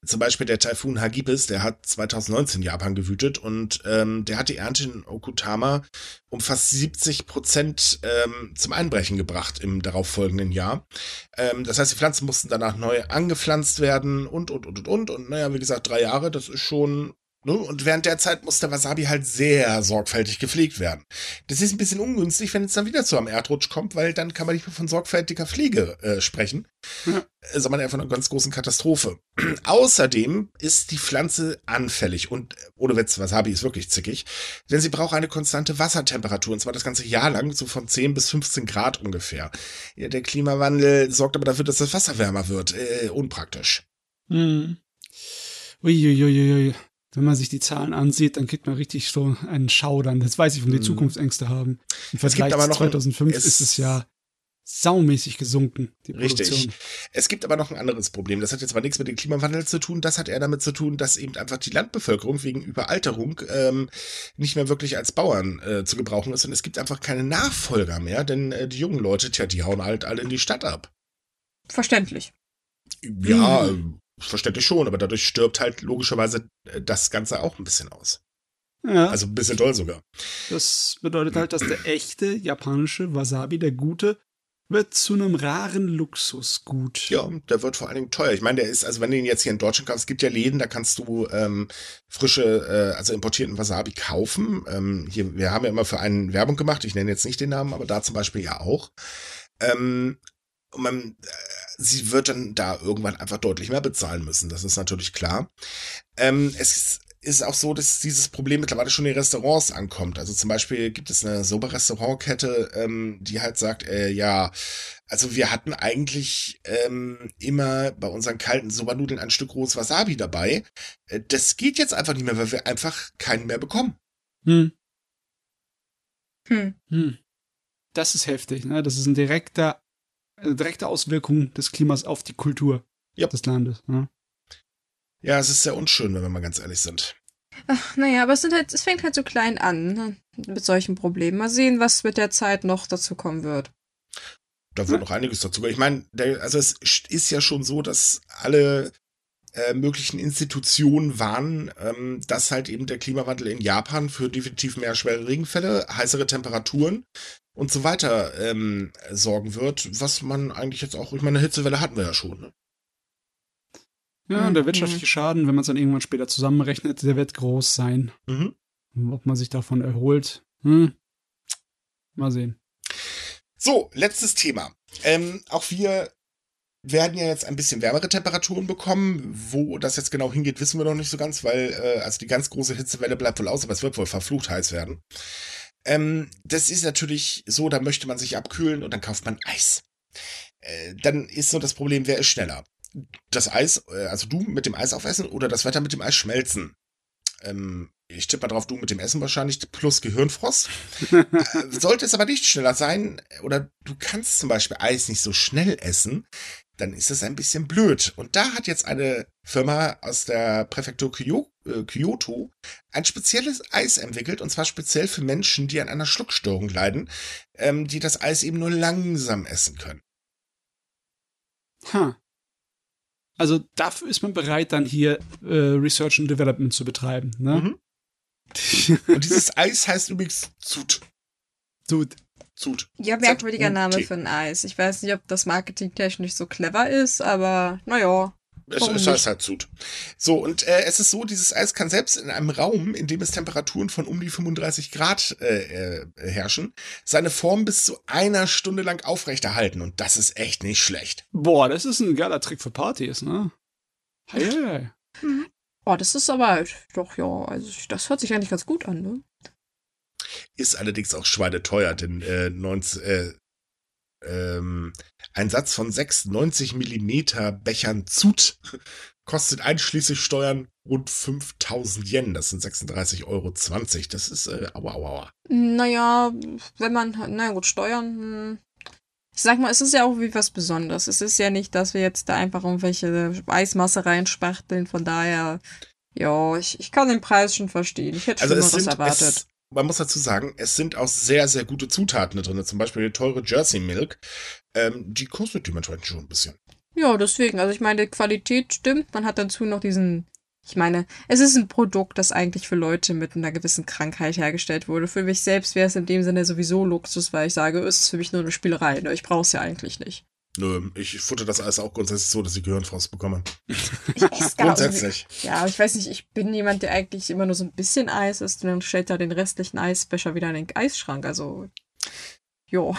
zum Beispiel der Taifun Hagibis, der hat 2019 Japan gewütet und ähm, der hat die Ernte in Okutama um fast 70 Prozent ähm, zum Einbrechen gebracht im darauffolgenden Jahr. Ähm, das heißt, die Pflanzen mussten danach neu angepflanzt werden und, und, und, und, und. Und naja, wie gesagt, drei Jahre, das ist schon? Und während der Zeit muss der Wasabi halt sehr sorgfältig gepflegt werden. Das ist ein bisschen ungünstig, wenn es dann wieder zu einem Erdrutsch kommt, weil dann kann man nicht mehr von sorgfältiger Pflege äh, sprechen, Ja. sondern eher von einer ganz großen Katastrophe. Außerdem ist die Pflanze anfällig und äh, ohne Witz, Wasabi ist wirklich zickig, denn sie braucht eine konstante Wassertemperatur und zwar das ganze Jahr lang, so von 10 bis 15 Grad ungefähr. Ja, der Klimawandel sorgt aber dafür, dass das Wasser wärmer wird. Äh, unpraktisch. Mhm. Uiuiuiui. Wenn man sich die Zahlen ansieht, dann kriegt man richtig so einen Schaudern. Das weiß ich, wenn die Mhm. Zukunftsängste haben. Im gibt Vergleich aber zu noch ein- 2005 es- ist es ja saumäßig gesunken, die Richtig. Produktion. Es gibt aber noch ein anderes Problem. Das hat jetzt aber nichts mit dem Klimawandel zu tun. Das hat eher damit zu tun, dass eben einfach die Landbevölkerung wegen Überalterung ähm, nicht mehr wirklich als Bauern äh, zu gebrauchen ist. Und es gibt einfach keine Nachfolger mehr, denn äh, die jungen Leute, tja, die hauen halt alle in die Stadt ab. Verständlich. Ja, äh, verständlich schon, aber dadurch stirbt halt logischerweise äh, das Ganze auch ein bisschen aus. Ja, Also ein bisschen doll sogar. das bedeutet halt, dass der echte japanische Wasabi, der gute, wird zu einem raren Luxusgut. Ja, der wird vor allen Dingen teuer. Ich meine, der ist, also wenn du ihn jetzt hier in Deutschland kaufst, es gibt ja Läden, da kannst du ähm, frische, äh, also importierten Wasabi kaufen. Ähm, hier, wir haben ja immer für einen Werbung gemacht, ich nenne jetzt nicht den Namen, aber da zum Beispiel ja auch. Ähm, und man, äh, sie wird dann da irgendwann einfach deutlich mehr bezahlen müssen, das ist natürlich klar. Ähm, es ist, ist auch so, dass dieses Problem mittlerweile schon in Restaurants ankommt. Also zum Beispiel gibt es eine Soba-Restaurantkette, ähm, die halt sagt, äh, ja, Also wir hatten eigentlich ähm, immer bei unseren kalten Sobernudeln ein Stück rohes Wasabi dabei. Äh, das geht jetzt einfach nicht mehr, weil wir einfach keinen mehr bekommen. Hm. Hm. Hm. Das ist heftig, ne? Das ist ein direkter, eine direkte Auswirkung des Klimas auf die Kultur Ja. des Landes. Ne? Ja, es ist sehr unschön, wenn wir mal ganz ehrlich sind. Ach, naja, aber es, sind halt, es fängt halt so klein an ne? mit solchen Problemen. Mal sehen, was mit der Zeit noch dazu kommen wird. Da wird noch einiges dazu. Ich meine, also es ist ja schon so, dass alle äh, möglichen Institutionen warnen, ähm, dass halt eben der Klimawandel in Japan für definitiv mehr schwere Regenfälle, heißere Temperaturen und so weiter ähm, sorgen wird, was man eigentlich jetzt auch, ich meine, eine Hitzewelle hatten wir ja schon. Ne? Ja, und der Mhm. wirtschaftliche Schaden, wenn man es dann irgendwann später zusammenrechnet, der wird groß sein. Mhm. Ob man sich davon erholt, hm. mal sehen. So, letztes Thema. Ähm, auch wir werden ja jetzt ein bisschen wärmere Temperaturen bekommen. Wo das jetzt genau hingeht, wissen wir noch nicht so ganz, weil äh, also die ganz große Hitzewelle bleibt wohl aus, aber es wird wohl verflucht heiß werden. Ähm, das ist natürlich so, da möchte man sich abkühlen und dann kauft man Eis. Äh, dann ist so das Problem, wer ist schneller? Das Eis, äh, also du mit dem Eis aufessen oder das Wetter mit dem Eis schmelzen? Ähm, ich tippe mal drauf, du mit dem Essen wahrscheinlich plus Gehirnfrost. Äh, Sollte es aber nicht schneller sein, oder du kannst zum Beispiel Eis nicht so schnell essen, dann ist es ein bisschen blöd. Und da hat jetzt eine Firma aus der Präfektur äh, Kyoto ein spezielles Eis entwickelt, und zwar speziell für Menschen, die an einer Schluckstörung leiden, ähm, die das Eis eben nur langsam essen können. Ha. Also dafür ist man bereit, dann hier äh, Research and Development zu betreiben. Ne? Mhm. Und dieses Eis heißt übrigens Zut. Dude, Zut. Ja, merkwürdiger Name für ein Eis. Ich weiß nicht, ob das marketingtechnisch so clever ist, aber naja. Es, es heißt halt Zut. So, und äh, es ist so, dieses Eis kann selbst in einem Raum, in dem es Temperaturen von um die 35 Grad äh, äh, herrschen, seine Form bis zu einer Stunde lang aufrechterhalten. Und das ist echt nicht schlecht. boah, das ist ein geiler Trick für Partys, ne? Hei, hei. Oh, das ist aber doch, ja, also das hört sich eigentlich ganz gut an, ne? Ist allerdings auch schweineteuer, denn äh, 19, äh, ähm, ein Satz von sechs 90 Millimeter Bechern Zut kostet einschließlich Steuern rund 5000 Yen. Das sind 36,20 Euro. Das ist, äh, aua, aua, aua. Naja, wenn man, na gut, Steuern, hm. ich sag mal, es ist ja auch wie was Besonderes. Es ist ja nicht, dass wir jetzt da einfach irgendwelche Eismasse reinspachteln, von daher, ja, ich, ich kann den Preis schon verstehen. Ich hätte Also es Schlimmeres sind, erwartet. es, man muss dazu sagen, es sind auch sehr, sehr gute Zutaten drin. Zum Beispiel die teure Jersey Milk. Ähm, die kostet dementsprechend schon ein bisschen. Ja, deswegen. Also ich meine, die Qualität stimmt. Man hat dazu noch diesen. Ich meine, es ist ein Produkt, das eigentlich für Leute mit einer gewissen Krankheit hergestellt wurde. Für mich selbst wäre es in dem Sinne sowieso Luxus, weil ich sage, es ist für mich nur eine Spielerei. Ne? Ich brauche es ja eigentlich nicht. Nö, ich futter das alles auch grundsätzlich so, dass ich Gehirnfrost bekomme. Ich esse gar Grundsätzlich. Ja, ich weiß nicht, ich bin jemand, der eigentlich immer nur so ein bisschen Eis isst und dann stellt er den restlichen Eisbecher wieder in den Eisschrank. Also, jo.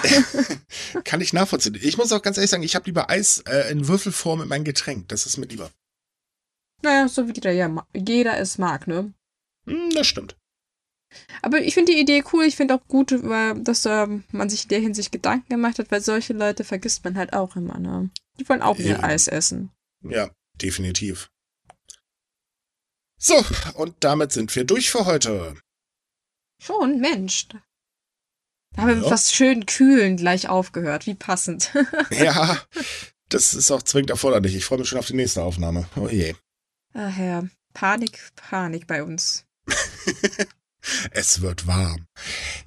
Kann ich nachvollziehen. Ich muss auch ganz ehrlich sagen, ich habe lieber Eis äh, in Würfelform in mein Getränk. Das ist mir lieber. naja, so wie jeder, ja, jeder es mag, ne? Hm, das stimmt. Aber ich finde die Idee cool. Ich finde auch gut, dass ähm, man sich in der Hinsicht Gedanken gemacht hat, weil solche Leute vergisst man halt auch immer, ne? Die wollen auch ihr. Eis essen. Ja, definitiv. So, und damit sind wir durch für heute. Schon, Mensch. Da haben wir Ja. was schön kühlen gleich aufgehört. Wie passend. Ja, das ist auch zwingend erforderlich. Ich freue mich schon auf die nächste Aufnahme. Oh je. Ach ja, Panik, Panik bei uns. Es wird warm.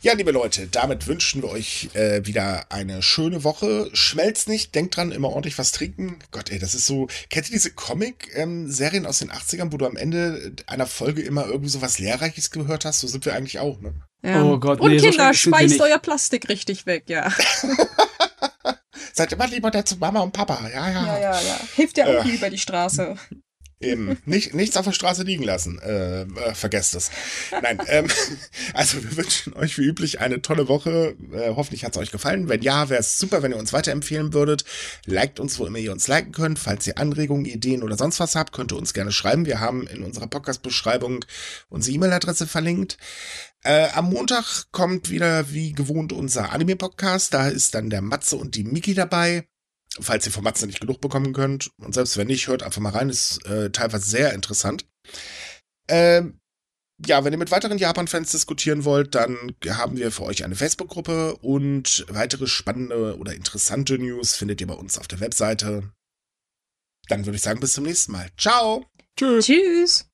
Ja, liebe Leute, damit wünschen wir euch äh, wieder eine schöne Woche. Schmelzt nicht, denkt dran, immer ordentlich was trinken. Gott, ey, das ist so. Kennt ihr diese Comic-Serien aus den 80ern, wo du am Ende einer Folge immer irgendwie so was Lehrreiches gehört hast? So sind wir eigentlich auch, ne? Ja. Oh Gott, Und nee, so Kinder, wir speist euer Plastik richtig weg, ja. Seid immer lieber der zu Mama und Papa. Ja, ja. Ja, ja, ja. Hilft ja auch Ja. nie über die Straße. Eben. Nicht, nichts auf der Straße liegen lassen. Äh, äh, vergesst es. Nein, ähm, also wir wünschen euch wie üblich eine tolle Woche. Äh, hoffentlich hat es euch gefallen. Wenn ja, wäre es super, wenn ihr uns weiterempfehlen würdet. Liked uns, wo immer ihr uns liken könnt. Falls ihr Anregungen, Ideen oder sonst was habt, könnt ihr uns gerne schreiben. Wir haben in unserer Podcast-Beschreibung unsere E-Mail-Adresse verlinkt. Äh, am Montag kommt wieder wie gewohnt unser Anime-Podcast. Da ist dann der Matze und die Miki dabei falls ihr von Matze nicht genug bekommen könnt. Und selbst wenn nicht, hört einfach mal rein, ist äh, teilweise sehr interessant. Ähm, ja, wenn ihr mit weiteren Japan-Fans diskutieren wollt, dann haben wir für euch eine Facebook-Gruppe und weitere spannende oder interessante News findet ihr bei uns auf der Webseite. Dann würde ich sagen, bis zum nächsten Mal. Ciao! Tschüss! Tschüss!